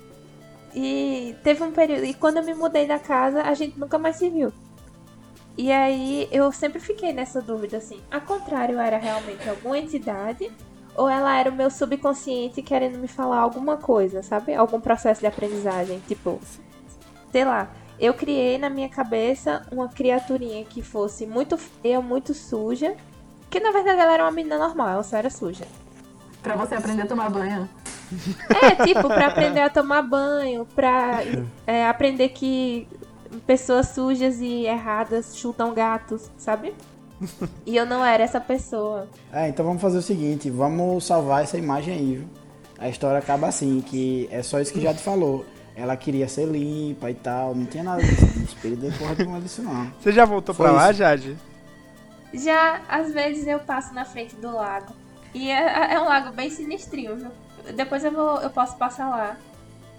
S4: E teve um período. E quando eu me mudei da casa, a gente nunca mais se viu. E aí eu sempre fiquei nessa dúvida assim: a contrário, era realmente alguma entidade? Ou ela era o meu subconsciente querendo me falar alguma coisa, sabe? Algum processo de aprendizagem. Tipo, sei lá. Eu criei na minha cabeça uma criaturinha que fosse muito feia, muito suja. Que na verdade ela era uma menina normal, ela só era suja.
S6: Pra você aprender a tomar banho.
S4: É, tipo, pra aprender a tomar banho, pra é, aprender que pessoas sujas e erradas chutam gatos, sabe? E eu não era essa pessoa.
S5: É, então vamos fazer o seguinte, vamos salvar essa imagem aí, viu? A história acaba assim, que é só isso que já te falou. Ela queria ser limpa e tal, não tinha nada disso. de Espírito de porra nenhuma disso não.
S2: Você já voltou
S5: Foi
S2: pra lá,
S5: isso.
S2: Jade?
S4: Já, às vezes, eu passo na frente do lago. E é, é um lago bem sinistrinho, viu? Depois eu, vou, eu posso passar lá.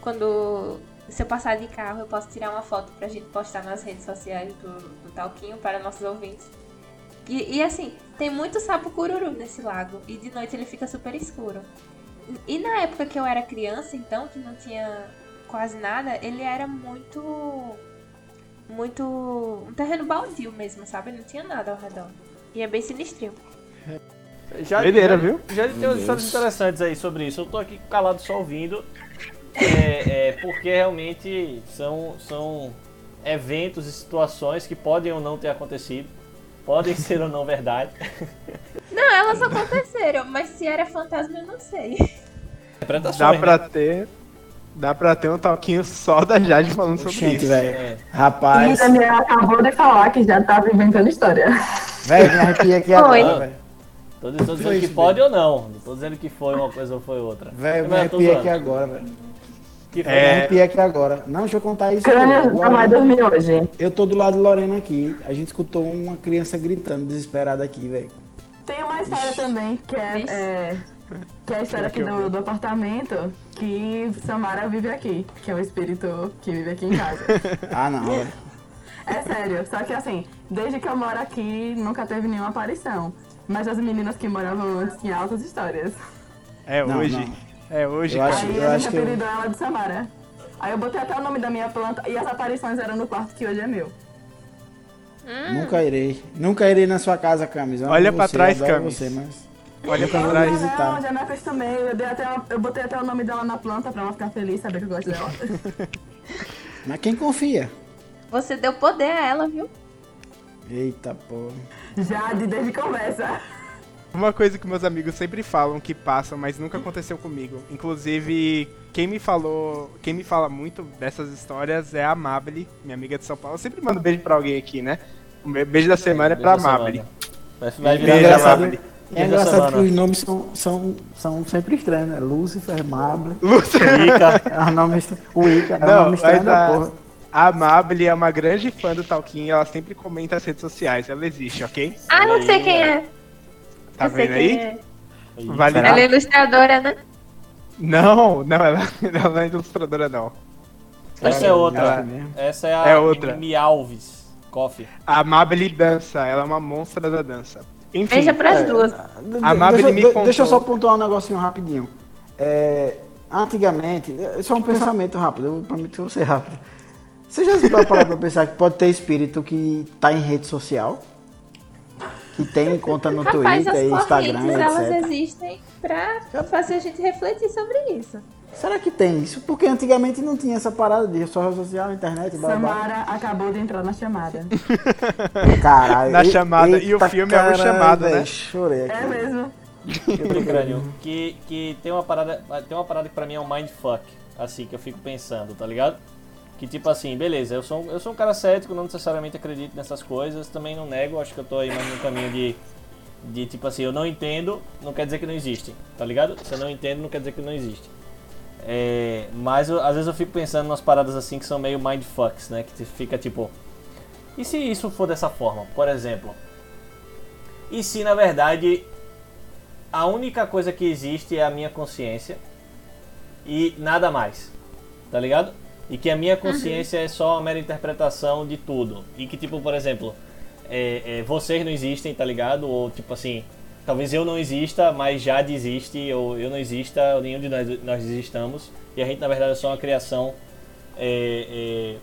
S4: Quando. Se eu passar de carro, eu posso tirar uma foto pra gente postar nas redes sociais do, do Talquinho para nossos ouvintes. E, e, assim, tem muito sapo cururu nesse lago. E de noite ele fica super escuro. E na época que eu era criança, então, que não tinha quase nada, ele era muito. Muito. Um terreno baldio mesmo, sabe? Não tinha nada ao redor. E é bem sinistrinho.
S3: Já,
S2: Doideira,
S3: já,
S2: viu?
S3: Já tem umas histórias interessantes aí sobre isso. Eu tô aqui calado só ouvindo. É, é, porque realmente são, são eventos e situações que podem ou não ter acontecido. Podem ser ou não verdade.
S4: Não, elas aconteceram, mas se era fantasma eu não sei.
S3: Interpretações.
S2: Dá
S3: né?
S2: pra ter. Dá pra ter um talquinho só da Jade falando sobre
S5: Gente,
S2: isso.
S5: velho.
S3: É.
S6: E
S5: Rapaz,
S6: Daniel acabou de falar que já tava inventando história.
S5: velho, me arrepiei aqui agora, velho.
S3: Tô, tô dizendo que pode ou não. Não tô dizendo que foi uma coisa ou foi outra.
S5: Velho, me
S3: zoando.
S5: aqui agora, velho.
S3: Que foi?
S5: Me
S2: É.
S5: arrepiei aqui agora. Não, deixa eu contar isso.
S6: Crânio
S5: Agora-
S6: nunca mais dormir hoje.
S5: Eu tô do lado de Lorena aqui. A gente escutou uma criança gritando desesperada aqui, velho.
S6: Tem uma história também que é, que é a história aqui do, do apartamento que Samara vive aqui, que é o espírito que vive aqui em casa.
S5: Ah, não.
S6: É sério, só que assim, desde que eu moro aqui nunca teve nenhuma aparição. Mas as meninas que moravam antes tinham altas histórias.
S2: É
S5: Não,
S2: hoje.
S5: não.
S2: É hoje,
S5: Eu acho-
S6: Aí
S5: eu
S6: a gente
S5: que eu-
S6: apelidou ela de Samara. Aí eu botei até o nome da minha planta e as aparições eram no quarto que hoje é meu.
S5: Nunca irei. Nunca irei na sua casa, Camis.
S2: Olha pra
S5: você,
S2: trás, Camis.
S5: Você, mas...
S2: Olha pra trás.
S5: visitar.
S6: Não, já me acostumei. Eu, dei até eu botei até o nome dela na planta pra ela ficar feliz, saber que eu gosto dela.
S5: Mas quem confia?
S4: Você deu poder a ela, viu?
S5: Eita porra.
S6: Já de desde conversa.
S2: Uma coisa que meus amigos sempre falam que passa, mas nunca aconteceu comigo. Inclusive, quem me falou, quem me fala muito dessas histórias é a Amable, minha amiga de São Paulo. Eu sempre mando beijo pra alguém aqui, né? Be- beijo da semana é pra
S3: semana. Vai, vai virar
S2: Beijo,
S5: engraçado. É engraçado
S3: semana.
S5: que os nomes são, são, são sempre estranhos, né? Lúcifer, Mable.
S3: Ica.
S5: É um nome. O Ica, é um
S2: Não,
S5: nome estranho da
S2: a,
S5: porra.
S2: a Amable é uma grande fã do Talquinho, ela sempre comenta nas redes sociais, ela existe, ok?
S4: Ah, não sei quem é.
S2: Tá
S4: sei
S2: vendo aí?
S4: é.
S2: Vale
S4: Ela é ilustradora, né?
S2: Não, não, ela, ela não é ilustradora não.
S3: Essa é outra.
S2: Ela-
S3: Essa é a
S2: É outra.
S3: Mimi Alves. Coffee.
S2: A Amable dança, ela é uma monstra da dança. Enfim,
S4: Beija pras
S5: é.
S4: duas.
S2: A Mabel
S5: deixa,
S2: me
S5: de-
S2: contou.
S5: deixa eu só pontuar um negocinho rapidinho. É, antigamente, é só um pensamento rápido, eu prometo que eu vou ser rápido. Você já se pararam pra pensar que pode ter espírito que tá em rede social? Que tem conta no
S4: Rapaz,
S5: Twitter,
S4: as
S5: Instagram,
S4: correntes, elas
S5: etc.
S4: existem pra fazer a gente refletir sobre isso.
S5: Será que tem isso? Porque antigamente não tinha essa parada de social social, internet, blá, blá.
S6: Samara acabou de entrar na chamada.
S5: Caralho.
S2: Na
S5: e-
S2: chamada, e o filme é o
S5: caralho,
S2: Chamado, né?
S5: velho, Chorei aqui.
S6: É mesmo.
S3: Que, que tem uma parada. Tem uma parada que pra mim é um mindfuck, assim, que eu fico pensando, tá ligado? Que tipo assim, beleza, eu sou, um- eu sou um cara cético, não necessariamente acredito nessas coisas, também não nego, acho que eu tô aí mais no caminho de. De tipo assim, eu não entendo, não quer dizer que não existe, tá ligado? Se eu não entendo, não quer dizer que não existe. É, mas eu- às vezes eu fico pensando umas paradas assim que são meio mindfucks, né? Que fica tipo. E se isso for dessa forma? Por exemplo. E se na verdade a única coisa que existe é a minha consciência e nada mais, tá ligado? E que a minha consciência é só uma mera interpretação de tudo. E que, tipo, por exemplo, é, é, vocês não existem, tá ligado? Ou, tipo assim, talvez eu não exista, mas já existe, ou eu não exista, ou nenhum de nós, nós existamos. E a gente, na verdade, é só uma criação. é,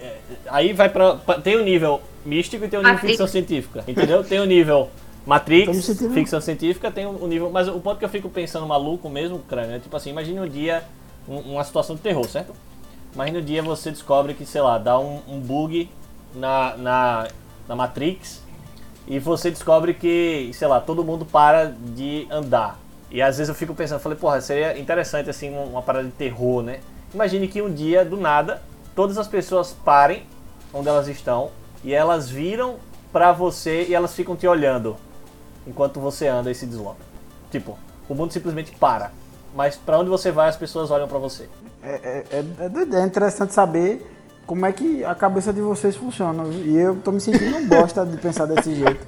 S3: é, é, aí vai pra, pra- Tem o nível místico e tem o nível
S4: Matrix.
S3: ficção científica, entendeu? Tem o nível
S5: Tô me
S3: Matrix, ficção científica, tem o nível. Mas o ponto que eu fico pensando maluco mesmo, crânio, é tipo assim: imagine um dia um- uma situação de terror, certo? Imagine um dia você descobre que, sei lá, dá um, um bug na, na, na Matrix e você descobre que, sei lá, todo mundo para de andar. E às vezes eu fico pensando, falei, porra, seria interessante assim uma, parada de terror, né? Imagine que um dia, do nada, todas as pessoas parem onde elas estão e elas viram pra você e elas ficam te olhando enquanto você anda e se desloca. Tipo, o mundo simplesmente para. Mas pra onde você vai, as pessoas olham pra você.
S5: É, é, é, é é interessante saber como é que a cabeça de vocês funciona. E eu tô me sentindo um bosta de pensar desse jeito.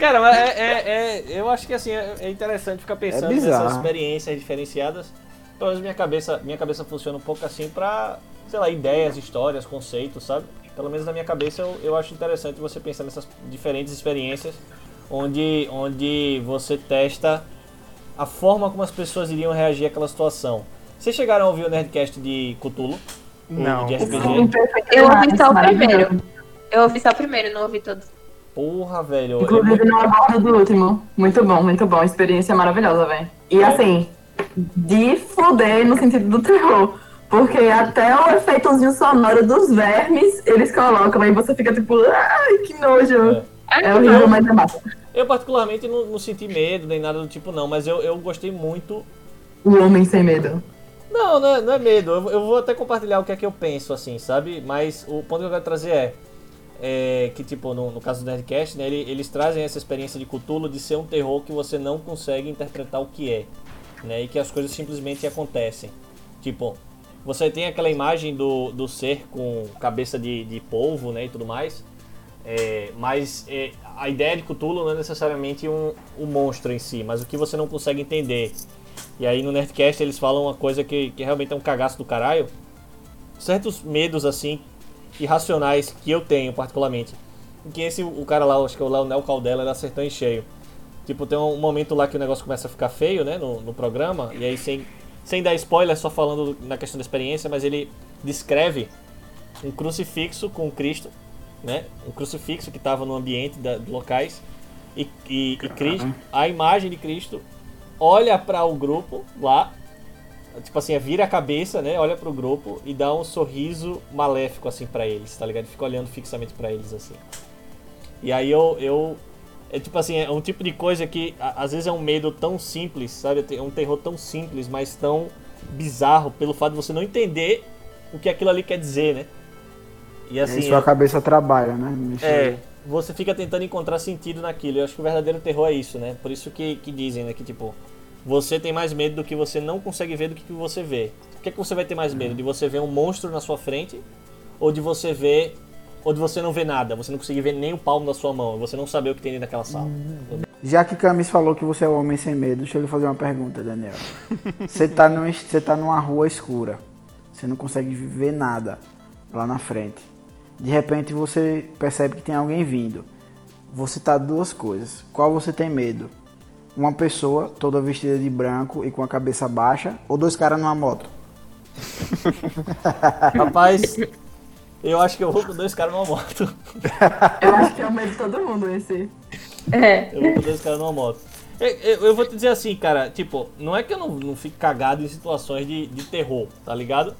S3: Cara, mas é, é- é- eu acho que assim, é é interessante ficar pensando
S5: bizarro.
S3: nessas experiências diferenciadas. Pelo menos minha cabeça, minha cabeça funciona um pouco assim pra, sei lá, ideias, histórias, conceitos, sabe? Pelo menos na minha cabeça eu, eu acho interessante você pensar nessas diferentes experiências onde, onde você testa a forma como as pessoas iriam reagir àquela situação. Vocês chegaram a ouvir o Nerdcast de Cthulhu?
S2: Não.
S4: Eu ouvi só o primeiro. Eu ouvi só o primeiro, não ouvi todos.
S3: Porra, velho. eu-
S6: Inclusive no aborto do último. Muito bom, muito bom. Experiência maravilhosa, velho. E assim, de foder no sentido do terror. Porque até o efeitozinho sonoro dos vermes eles colocam, aí você fica tipo, ai, que nojo. É, horrível, mas é massa.
S3: Eu particularmente não, não senti medo nem nada do tipo não, mas eu, eu gostei muito.
S6: O homem sem medo.
S3: Não, não é, não é medo. Eu, eu vou até compartilhar o que é que eu penso, assim, sabe? Mas o ponto que eu quero trazer é, é que, tipo, no, no caso do Nerdcast, né, ele- eles trazem essa experiência de Cthulhu de ser um terror que você não consegue interpretar o que é, né? E que as coisas simplesmente acontecem. Tipo, você tem aquela imagem do, do ser com cabeça de, de polvo, né, e tudo mais. É, mas é, a ideia de Cthulhu não é necessariamente um, um monstro em si, mas o que você não consegue entender. E aí no Nerdcast eles falam uma coisa que, que realmente é um cagaço do caralho. Certos medos assim, irracionais que eu tenho particularmente. Em que esse, o cara lá, acho que é o Leonel Caldela, ele acertou em cheio. Tipo, tem um momento lá que o negócio começa a ficar feio, né, no, no programa, e aí sem, sem dar spoiler, só falando do- na questão da experiência, mas ele descreve um crucifixo com Cristo, né, um crucifixo que estava no ambiente da, de locais, e, e, e Cristo, a imagem de Cristo olha para o grupo lá, tipo assim, vira a cabeça, né? Olha pro grupo e dá um sorriso maléfico assim pra eles, tá ligado? Fica olhando fixamente pra eles assim. E aí eu eu é tipo assim, é um tipo de coisa que a- às vezes é um medo tão simples, sabe? É um terror tão simples, mas tão bizarro pelo fato de você não entender o que aquilo ali quer dizer, né? E assim,
S5: Aí sua cabeça trabalha, né? Isso
S3: é. Você fica tentando encontrar sentido naquilo. Eu acho que o verdadeiro terror é isso, né? Por isso que, que dizem, né? Que tipo, você tem mais medo do que você não consegue ver do que você vê. O que é que você vai ter mais medo? De você ver um monstro na sua frente? Ou de você ver. Ou de você não ver nada? Você não conseguir ver nem o palmo da sua mão. Você não saber o que tem dentro daquela sala.
S5: Já que Camis falou que você é o homem sem medo, deixa eu lhe fazer uma pergunta, Daniel. Você tá, num, você tá numa rua escura. Você não consegue ver nada lá na frente. De repente você percebe que tem alguém vindo. Você tá duas coisas. Qual você tem medo? Uma pessoa toda vestida de branco e com a cabeça baixa, ou dois caras numa moto?
S3: Rapaz, eu acho que eu vou com dois caras numa moto.
S6: Eu acho que é o medo de todo mundo esse.
S4: É.
S3: Eu vou com dois caras numa moto. Eu, eu- eu vou te dizer assim, cara, tipo, não é que eu não, não fico cagado em situações de, de terror, tá ligado?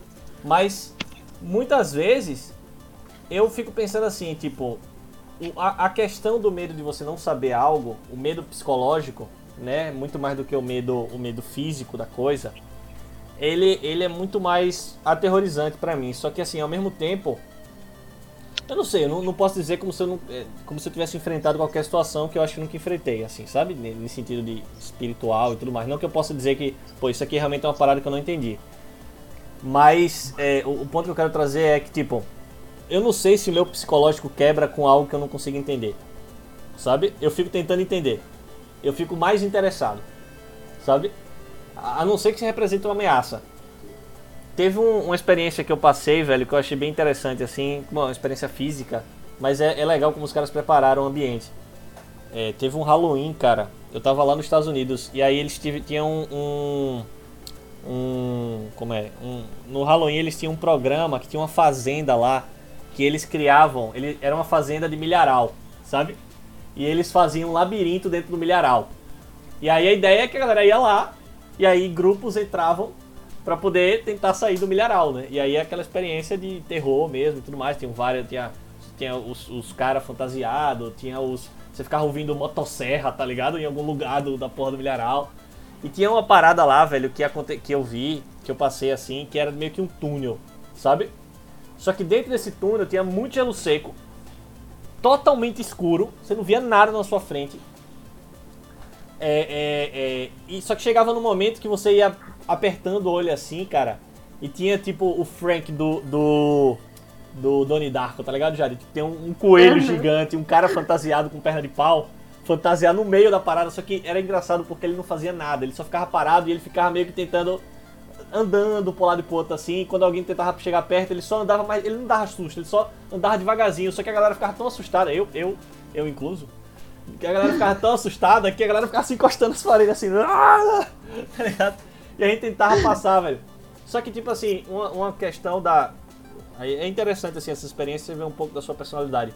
S3: Mas muitas vezes eu fico pensando assim, tipo, a, a questão do medo de você não saber algo, o medo psicológico, né? Muito mais do que o medo, o medo físico da coisa, ele, ele é muito mais aterrorizante pra mim. Só que assim, ao mesmo tempo, eu não sei, eu não, não posso dizer como se eu não, é, como se eu tivesse enfrentado qualquer situação que eu acho que nunca enfrentei, assim, sabe? Nesse sentido de espiritual e tudo mais. Não que eu possa dizer que, pô, isso aqui realmente é uma parada que eu não entendi. Mas é, o, o ponto que eu quero trazer é que, tipo, eu não sei se o meu psicológico quebra com algo que eu não consigo entender. Sabe? Eu fico tentando entender. Eu fico mais interessado. Sabe? A não ser que se represente uma ameaça. Teve um- uma experiência que eu passei, velho, que eu achei bem interessante, assim, uma experiência física, mas é, é legal como os caras prepararam o ambiente. É, teve um Halloween, cara. Eu tava lá nos Estados Unidos e aí eles tinham um, um. Como é? Um, no Halloween eles tinham um programa que tinha uma fazenda lá que eles criavam. Ele, era uma fazenda de milharal, sabe? E eles faziam um labirinto dentro do milharal. E aí a ideia é que a galera ia lá e aí grupos entravam pra poder tentar sair do milharal, né? E aí é aquela experiência de terror mesmo e tudo mais. Tinha vários, tinha, tinha os, os caras fantasiados, tinha os. Você ficava ouvindo motosserra, tá ligado? Em algum lugar do, da porra do milharal. E tinha uma parada lá, velho, que, que eu vi, que eu passei assim, que era meio que um túnel, sabe? Só que dentro desse túnel tinha muito gelo seco, totalmente escuro, você não via nada na sua frente. É, é, é, e só que chegava no momento que você ia apertando o olho assim, cara, e tinha tipo o Frank do do, do Donnie Darko, tá ligado, Jari? Tem um, um coelho gigante, um cara fantasiado com perna de pau, fantasiado no meio da parada, só que era engraçado porque ele não fazia nada, ele só ficava parado e ele ficava meio que tentando andando pro lado e pro outro assim, e quando alguém tentava chegar perto, ele só andava mais, ele não dava susto, ele só andava devagarzinho, só que a galera ficava tão assustada, eu, eu, eu incluso, que a galera ficava tão assustada que a galera ficava se encostando nas paredes assim, tá ligado? E a gente tentava passar, velho. Só que, tipo assim, uma, uma questão da. É interessante, assim, essa experiência, vê um pouco da sua personalidade.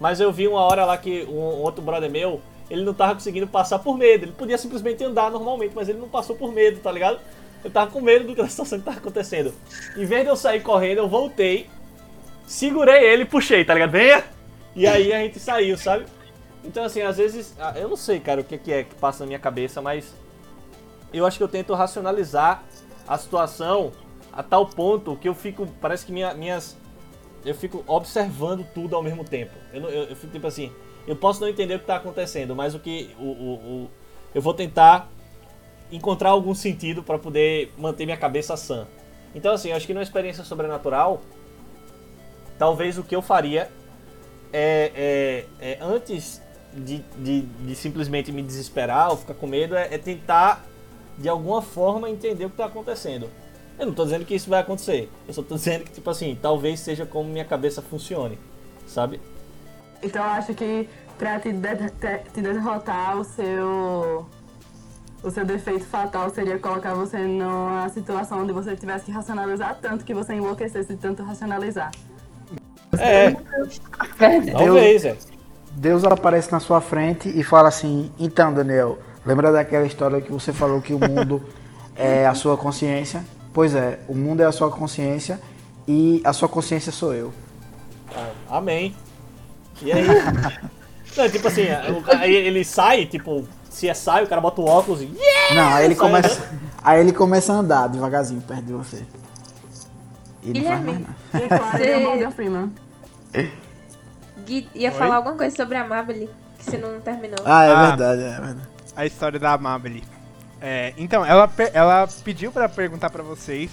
S3: Mas eu vi uma hora lá que um, um outro brother meu, ele não tava conseguindo passar por medo. Ele podia simplesmente andar normalmente, mas ele não passou por medo, tá ligado? Eu tava com medo do que a situação que tava acontecendo. Em vez de eu sair correndo, eu voltei, segurei ele e puxei, tá ligado? Venha! E aí a gente saiu, sabe? Então, assim, às vezes, ah, eu não sei, cara, o que que é que passa na minha cabeça, mas eu acho que eu tento racionalizar a situação a tal ponto que eu fico, parece que minha- minhas, eu fico observando tudo ao mesmo tempo. Eu, eu- eu fico tipo assim, eu posso não entender o que está acontecendo, mas o que, o, o- o- eu vou tentar encontrar algum sentido para poder manter minha cabeça sã. Então, assim, eu acho que numa experiência sobrenatural, talvez o que eu faria é, é- é antes de, de- de simplesmente me desesperar ou ficar com medo, é, é tentar de alguma forma entender o que está acontecendo. Eu não estou dizendo que isso vai acontecer. Eu só estou dizendo que, tipo assim, talvez seja como minha cabeça funcione, sabe?
S6: Então eu acho que pra te, de- te derrotar o seu. O seu defeito fatal seria colocar você numa situação onde você tivesse que racionalizar tanto que você enlouquecesse de tanto racionalizar.
S3: É,
S4: Verdade.
S3: talvez, é.
S5: Deus aparece na sua frente e fala assim: Então, Daniel, lembra daquela história que você falou que o mundo é a sua consciência? Pois é, o mundo é a sua consciência e a sua consciência sou eu.
S3: Ah, Amém. E aí? Não, tipo assim, ele sai, tipo, se é sai, o cara bota o óculos e.
S5: Não, aí ele
S3: Sai
S5: começa, aí ele começa a andar devagarzinho perto de você. Não faz mais
S4: Guilherme,
S5: nada.
S6: Claro, ele é
S4: Você-
S6: Morgan Freeman.
S4: Gui ia
S2: Oi?
S4: falar alguma coisa sobre a Mabel que você não terminou.
S5: Ah, é
S2: Ah.
S5: verdade, é verdade.
S2: a história da Amabile. É, então, ela, ela pediu pra perguntar pra vocês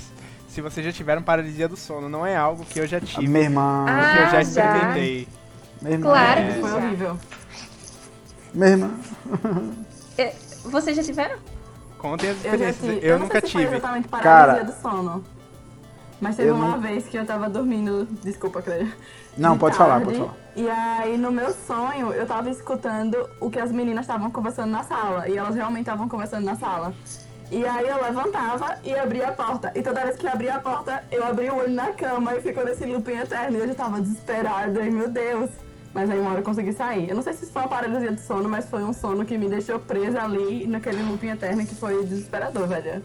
S2: se vocês já tiveram paralisia do sono. Não é algo que eu já tive,
S5: Minha irmã.
S4: Ah,
S2: que eu já
S4: já.
S2: experimentei.
S5: Minha irmã.
S4: Claro
S2: É.
S4: que
S6: Foi
S4: já.
S6: horrível.
S5: Minha irmã.
S4: É, Vocês já tiveram?
S2: Contem as
S6: Eu já
S2: experiências.
S6: tive.
S2: Eu,
S6: não
S2: nunca
S6: sei se foi
S2: tive.
S6: exatamente paralisia
S5: Cara,
S6: do sono. Mas teve
S5: eu
S6: uma
S5: não-
S6: vez que eu tava dormindo. Desculpa, Cleia.
S5: Não,
S6: de
S5: pode falar,
S6: tarde,
S5: pode falar.
S6: E aí, no meu sonho, eu tava escutando o que as meninas estavam conversando na sala. E elas realmente estavam conversando na sala. E aí eu levantava e abria a porta. E toda vez que eu abria a porta, eu abria o olho na cama e ficou nesse looping eterno. E eu já tava desesperada. E meu Deus, Mas aí uma hora eu consegui sair. Eu não sei se foi uma paralisia de sono, mas foi um sono que me deixou presa ali naquele looping eterno que foi desesperador, velho.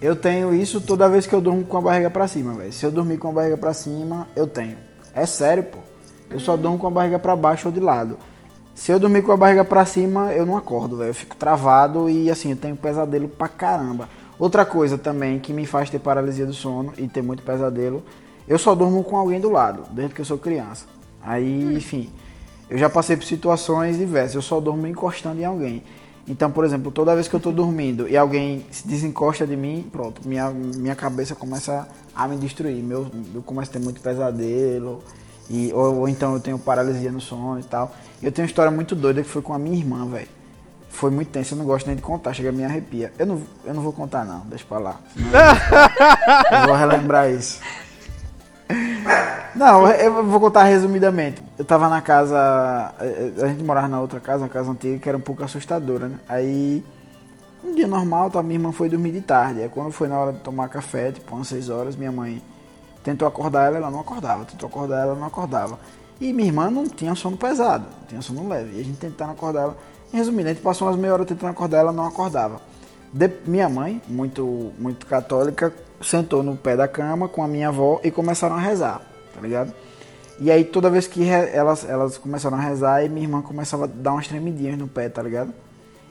S5: Eu tenho isso toda vez que eu durmo com a barriga pra cima, velho. Se eu dormir com a barriga pra cima, eu tenho. É sério, pô. Eu só durmo com a barriga pra baixo ou de lado. Se eu dormir com a barriga pra cima, eu não acordo, velho. Eu fico travado e assim, eu tenho pesadelo pra caramba. Outra coisa também que me faz ter paralisia do sono e ter muito pesadelo, eu só durmo com alguém do lado, desde que eu sou criança. Aí, enfim, eu já passei por situações diversas, eu só durmo encostando em alguém. Então, por exemplo, toda vez que eu tô dormindo e alguém se desencosta de mim, pronto, minha, minha cabeça começa a me destruir. Meu, eu começo a ter muito pesadelo, e, ou, ou então eu tenho paralisia no sono e tal. Eu tenho uma história muito doida que foi com a minha irmã, velho. Foi muito tenso, eu não gosto nem de contar, chega a me arrepia. Eu não, eu não vou contar não, deixa pra lá. senão eu- eu vou relembrar isso. Não, eu vou contar resumidamente. Eu tava na casa. eh, A gente morava na outra casa, uma casa antiga, que era um pouco assustadora, né? Aí, um dia normal, tá, minha irmã foi dormir de tarde. Aí, quando foi na hora de tomar café, tipo, umas 6 horas, minha mãe tentou acordar ela, ela não acordava. Tentou acordar ela não acordava. E minha irmã não tinha sono pesado, tinha sono leve. E a gente tentando acordar ela. Resumindo, a gente passou umas meia hora tentando acordar ela, não acordava. De- minha mãe, muito, muito católica, sentou no pé da cama com a minha avó e começaram a rezar, tá ligado? E aí toda vez que elas, elas começaram a rezar, e minha irmã começava a dar umas tremidinhas no pé, tá ligado?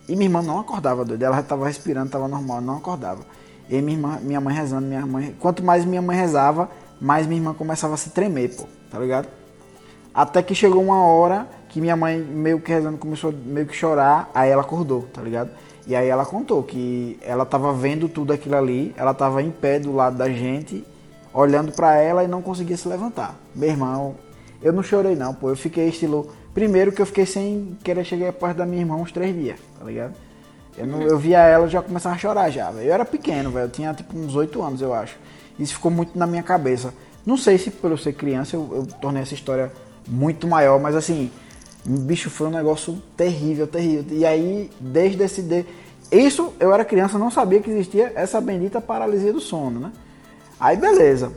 S5: E minha irmã não acordava, doido. Ela tava respirando, tava normal, não acordava. E minha, irmã, minha mãe rezando, minha mãe. Quanto mais minha mãe rezava, mais minha irmã começava a se tremer, pô, tá ligado? Até que chegou uma hora que minha mãe, meio que rezando, começou meio que chorar, aí ela acordou, tá ligado? E aí ela contou que ela tava vendo tudo aquilo ali, ela tava em pé do lado da gente, olhando pra ela e não conseguia se levantar. Meu irmão, eu não chorei não, pô, eu fiquei estilo. Primeiro que eu fiquei sem querer chegar perto da minha irmã uns três dias, tá ligado? Eu, não, eu via ela já começava a chorar já, velho. Eu era pequeno, velho. Eu tinha tipo uns 8 anos, eu acho. Isso ficou muito na minha cabeça. Não sei se por eu ser criança eu, eu tornei essa história muito maior, mas assim, bicho, foi um negócio terrível, terrível. E aí, desde esse. De... Isso, eu era criança, não sabia que existia essa bendita paralisia do sono, né? Aí, beleza.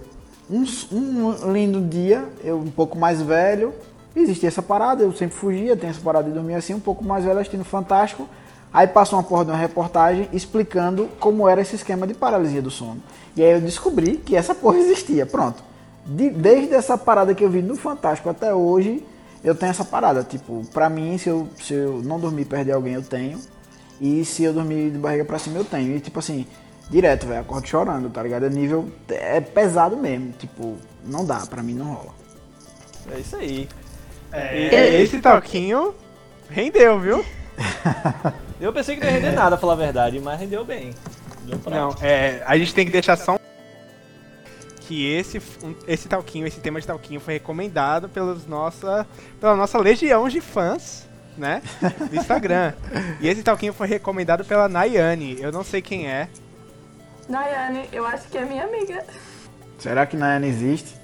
S5: Um, um lindo dia, eu um pouco mais velho, existia essa parada, eu sempre fugia, tem essa parada de dormir assim, um pouco mais velho, assistindo Fantástico. Aí passou uma porra de uma reportagem explicando como era esse esquema de paralisia do sono. E aí eu descobri que essa porra existia. Pronto. De- desde essa parada que eu vi no Fantástico até hoje, eu tenho essa parada. Tipo, pra mim, se eu, se eu não dormir perto de alguém, eu tenho. E se eu dormir de barriga pra cima, eu tenho. E tipo assim, direto, velho, acordo chorando, tá ligado? É nível. É pesado mesmo. Tipo, não dá, pra mim não rola.
S3: É isso aí.
S2: É, esse talquinho rendeu, viu?
S3: Eu pensei que não ia render nada, pra falar a verdade, mas rendeu bem. Deu pra-
S2: Não, é, a gente tem que deixar só um... que esse, um- esse talquinho, esse tema de talquinho foi recomendado pelos nossa, pela nossa legião de fãs, né, do Instagram. e esse talquinho foi recomendado pela Nayane, eu não sei quem é.
S6: Nayane, eu acho que é minha amiga.
S5: Será que Nayane existe?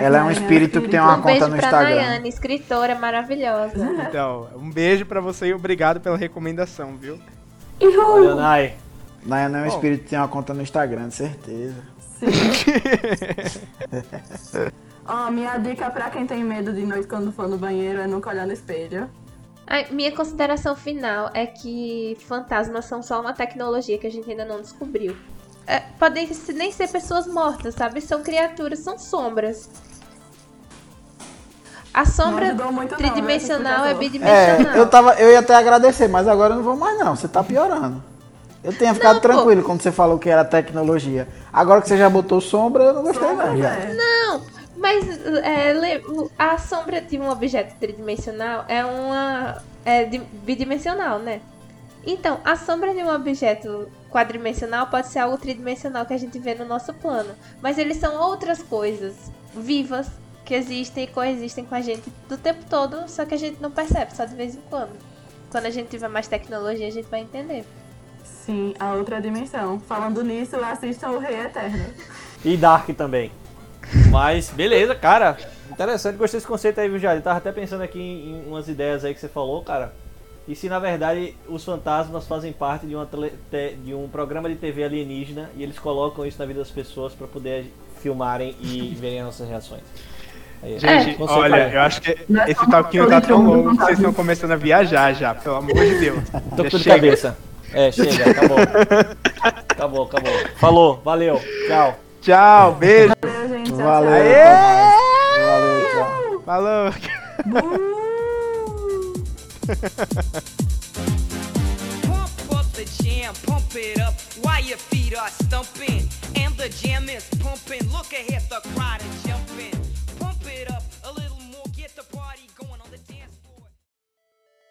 S5: Ela é um
S6: Nayane
S5: espírito que tem uma
S4: Um beijo
S5: conta no
S4: pra
S5: Instagram.
S4: Nayane, escritora maravilhosa.
S2: Então, um beijo pra você e obrigado pela recomendação, viu?
S3: Olha, Nai.
S5: Nayane é um
S2: Bom.
S5: espírito que tem uma conta no Instagram, de certeza.
S6: Ó, minha dica pra quem tem medo de noite quando for no banheiro é nunca olhar no espelho.
S4: Ai, minha consideração final é que fantasmas são só uma tecnologia que a gente ainda não descobriu. É, podem se- nem ser pessoas mortas, sabe? São criaturas, são sombras. A sombra
S6: não,
S4: tridimensional
S6: né,
S4: é bidimensional.
S5: É, eu, tava, eu ia até agradecer, mas agora eu não vou mais não. Você tá piorando. Eu tinha ficado
S4: Não, pô.
S5: tranquilo quando você falou que era tecnologia. Agora que você já botou sombra, eu não gostei não. Já.
S6: É.
S4: Não, mas é, a sombra de um objeto tridimensional é uma. é di- bidimensional, né? Então, a sombra de um objeto quadrimensional pode ser algo tridimensional que a gente vê no nosso plano. Mas eles são outras coisas vivas que existem e coexistem com a gente do tempo todo, só que a gente não percebe, só de vez em quando. Quando a gente tiver mais tecnologia, a gente vai entender.
S6: Sim, a outra dimensão. Falando nisso, assistam o Rei Eterno.
S3: E Dark também. Mas, beleza, cara. Interessante, gostei desse conceito aí, viu, Jade? Tava até pensando aqui em, umas ideias aí que você falou, cara. E se na verdade os fantasmas fazem parte de, uma de um programa de TV alienígena e eles colocam isso na vida das pessoas pra poder filmarem e verem as nossas reações. Aí,
S2: Gente, olha,
S3: aí.
S2: eu acho que
S6: é
S2: esse
S6: uma
S2: tá tão longo que vocês estão começando a viajar já, pelo amor de Deus.
S3: Tô com de
S2: chega.
S3: cabeça. É, chega, acabou. acabou, acabou. Falou, valeu, tchau.
S2: Tchau, beijo.
S6: Valeu, gente. Tchau,
S5: Valeu,
S6: tchau.
S5: até. Valeu, tchau.
S2: Falou.
S1: Pump up the jam, pump it up while your feet are stumping. And the jam is pumping. Look ahead, the crowd is jumping.